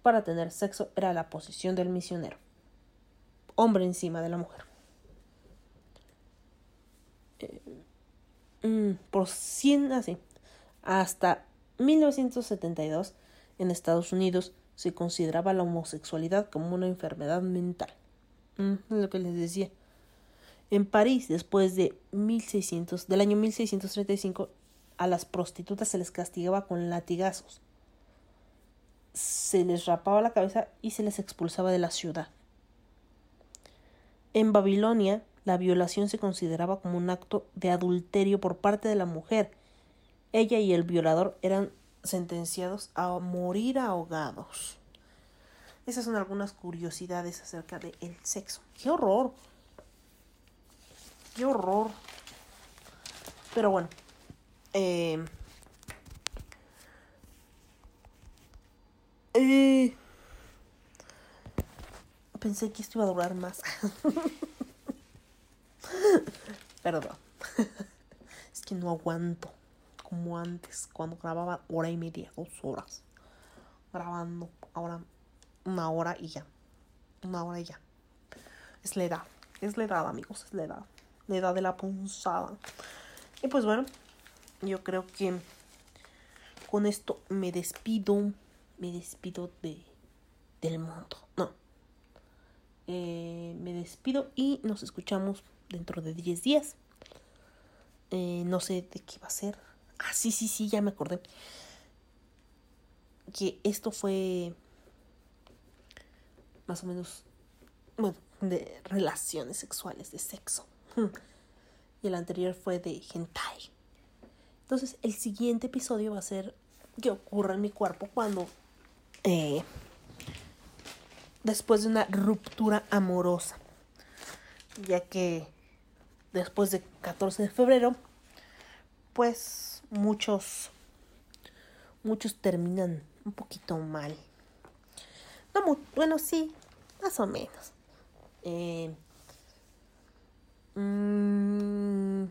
para tener sexo era la posición del misionero. Hombre encima de la mujer. Eh, mm, por 100 así. Hasta 1972 en Estados Unidos se consideraba la homosexualidad como una enfermedad mental. Mm, es lo que les decía. En París, después de 1600, del año 1635, a las prostitutas se les castigaba con latigazos. Se les rapaba la cabeza y se les expulsaba de la ciudad. En Babilonia, la violación se consideraba como un acto de adulterio por parte de la mujer. Ella y el violador eran sentenciados a morir ahogados. Esas son algunas curiosidades acerca del sexo. ¡Qué horror! ¡Qué horror! Pero bueno. eh, eh, pensé que esto iba a durar más. Perdón. Es que no aguanto. Como antes, cuando grababa hora y media, dos horas. Grabando. Ahora una hora y ya. Una hora y ya. Es la edad. Es la edad, amigos. Es la edad. La edad de la punzada. Y pues bueno, yo creo que con esto me despido. Me despido de, del mundo. No. Eh, me despido y nos escuchamos dentro de 10 días. Eh, no sé de qué va a ser. Ah, sí, sí, sí, ya me acordé. Que esto fue más o menos, bueno, de relaciones sexuales, de sexo. (laughs) Y el anterior fue de hentai. Entonces, el siguiente episodio va a ser qué ocurre en mi cuerpo cuando, eh, después de una ruptura amorosa. Ya que después de 14 de febrero, pues muchos, muchos terminan un poquito mal. No mu- bueno, sí, más o menos. Eh, mm,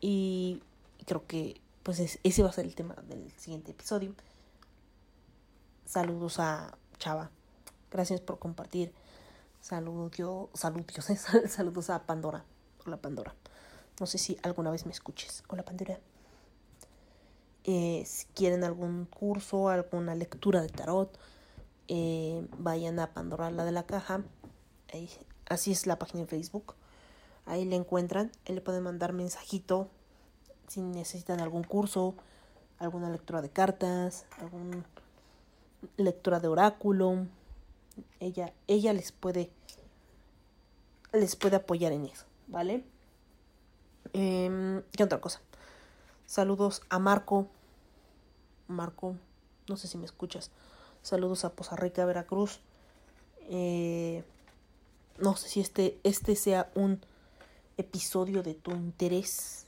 y creo que pues es- ese va a ser el tema del siguiente episodio. Saludos a Chava. Gracias por compartir. Saludos yo, saludos, (laughs) eh, saludos a Pandora. Hola Pandora. No sé si alguna vez me escuches. Hola Pandora. Eh, si quieren algún curso, alguna lectura de tarot, eh, vayan a Pandora la de la caja. Ahí- así es la página de Facebook. Ahí le encuentran. Ahí le pueden mandar mensajito si necesitan algún curso, alguna lectura de cartas, alguna lectura de oráculo. Ella, ella les puede les puede apoyar en eso, ¿vale? ¿Qué otra cosa? Saludos a Marco. Marco, no sé si me escuchas. Saludos a Poza Rica, Veracruz. Eh, no sé si este, este sea un episodio de tu interés.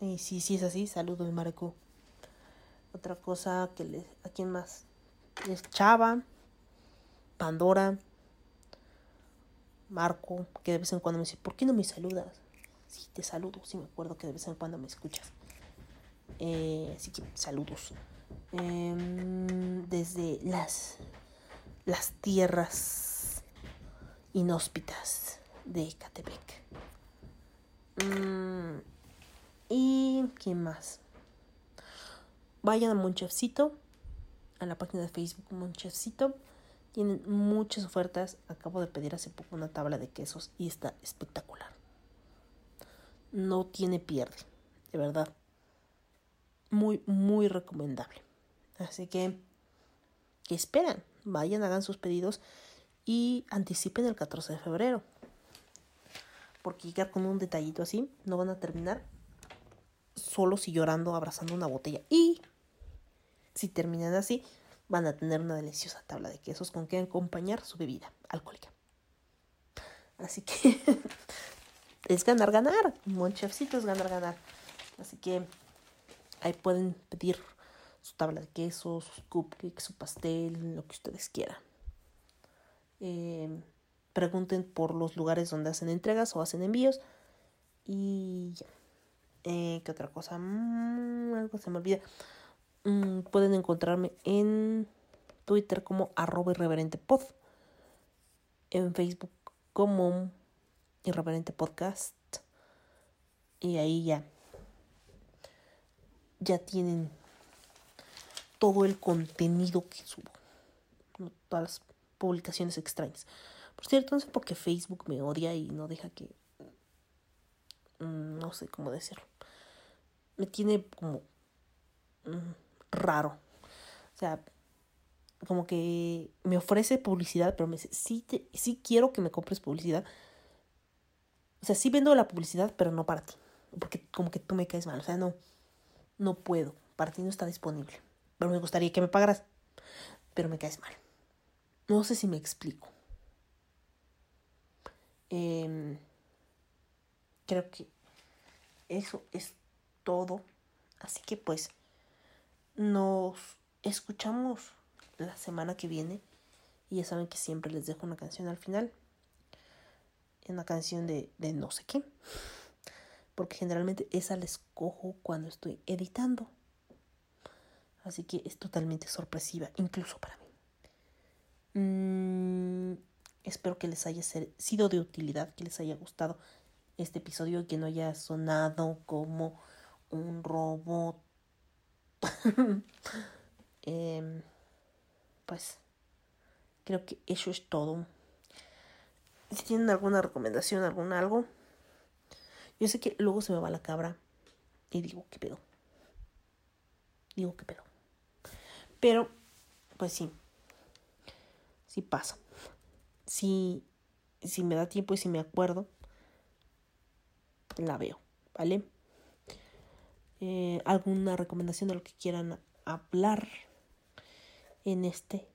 Y si, si es así, saludos, Marco. Otra cosa que le... ¿A quién más? Chava, Pandora, Marco, que de vez en cuando me dice, ¿por qué no me saludas? Sí, te saludo, sí me acuerdo que de vez en cuando me escuchas. Eh, así que saludos. Em, desde las, las tierras inhóspitas de Catepec. Mm, ¿Y qué más? Vayan a Monchefcito, a la página de Facebook Monchefcito. Tienen muchas ofertas. Acabo de pedir hace poco una tabla de quesos y está espectacular. No tiene pierde, de verdad. Muy, muy recomendable. Así que, ¿qué esperan? Vayan, hagan sus pedidos y anticipen el 14 de febrero. Porque llegar con un detallito así, no van a terminar solos y llorando, abrazando una botella. Y si terminan así, van a tener una deliciosa tabla de quesos con que acompañar su bebida alcohólica. Así que (laughs) es ganar, ganar. Monchefcito es ganar, ganar. Así que ahí pueden pedir su tabla de quesos, sus cupcakes, su pastel, lo que ustedes quieran. Eh, pregunten por los lugares donde hacen entregas o hacen envíos. Y ya. Eh, ¿Qué otra cosa? Mm, algo se me olvida. Mm, pueden encontrarme en Twitter como arroba irreverentepod. En Facebook como Irreverente Podcast. Y ahí ya. Ya tienen todo el contenido que subo. Todas las publicaciones extrañas. Por cierto, no sé por qué Facebook me odia y no deja que. mm, No sé cómo decirlo. Me tiene como. Raro. O sea, como que me ofrece publicidad, pero me dice: sí, te- sí quiero que me compres publicidad. O sea, sí vendo la publicidad, pero no para ti. Porque como que tú me caes mal. O sea, no. No puedo. Para ti no está disponible. Pero me gustaría que me pagaras. Pero me caes mal. No sé si me explico. Em, creo que eso es todo. Así que pues nos escuchamos la semana que viene. Y ya saben que siempre les dejo una canción al final. Una canción de, de no sé qué. Porque generalmente esa la escojo cuando estoy editando. Así que es totalmente sorpresiva, incluso para mí. Mm, espero que les haya sido de utilidad, que les haya gustado este episodio y que no haya sonado como un robot. (laughs) Em, pues creo que eso es todo. Si tienen alguna recomendación, algún algo, yo sé que luego se me va la cabra y digo, ¿qué pedo? Digo, ¿qué pedo? Pero, pues sí, sí pasa. Si, si me da tiempo y si me acuerdo, la veo, ¿vale? Eh, ¿Alguna recomendación de lo que quieran hablar en este,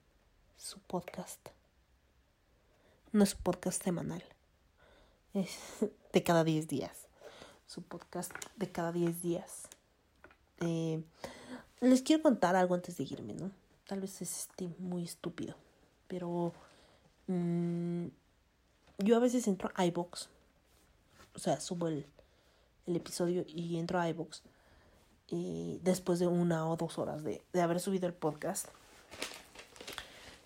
su podcast? No es podcast semanal, es (laughs) de cada 10 días. Su podcast de cada 10 días. Eh, les quiero contar algo antes de irme, ¿no? Tal vez es este, muy estúpido, pero mm, yo a veces entro a iBox, o sea, subo el, el episodio y entro a iBox y después de una o dos horas de, de haber subido el podcast.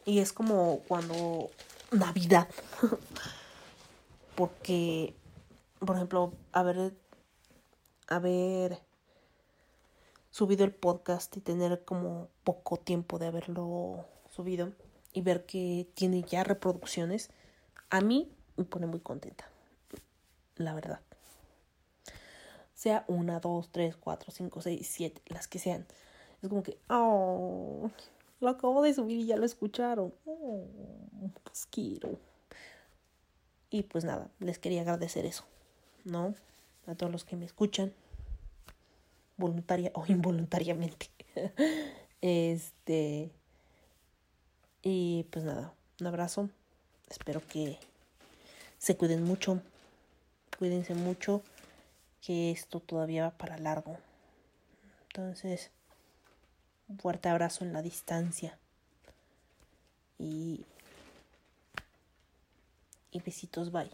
Y es como cuando Navidad, (laughs) porque, por ejemplo, haber, haber subido el podcast y tener como poco tiempo de haberlo subido y ver que tiene ya reproducciones, a mí me pone muy contenta, la verdad. Sea una, dos, tres, cuatro, cinco, seis, siete, las que sean. Es como que, oh, lo acabo de subir y ya lo escucharon. Oh, pues quiero. Y pues nada, les quería agradecer eso, ¿no? A todos los que me escuchan voluntaria o (laughs) involuntariamente. este. Y pues nada, un abrazo. Espero que se cuiden mucho. Cuídense mucho. Que esto todavía va para largo. Entonces, un fuerte abrazo en la distancia. Y. Y besitos, bye.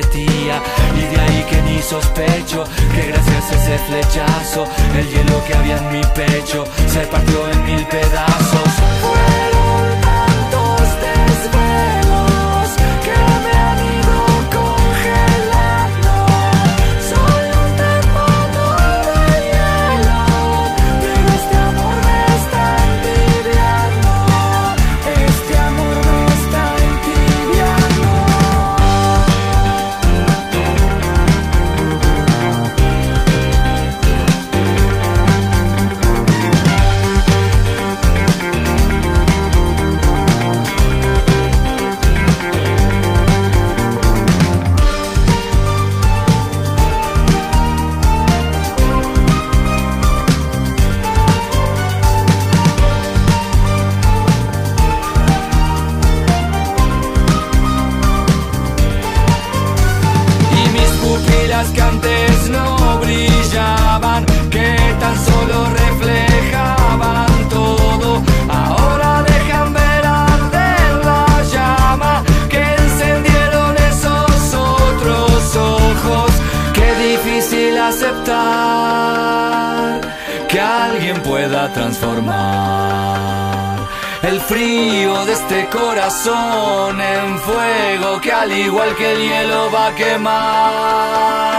Y de ahí que ni sospecho Que gracias a ese flechazo El hielo que había en mi pecho Se partió en mil pedazos. corazón en fuego que al igual que el hielo va a quemar.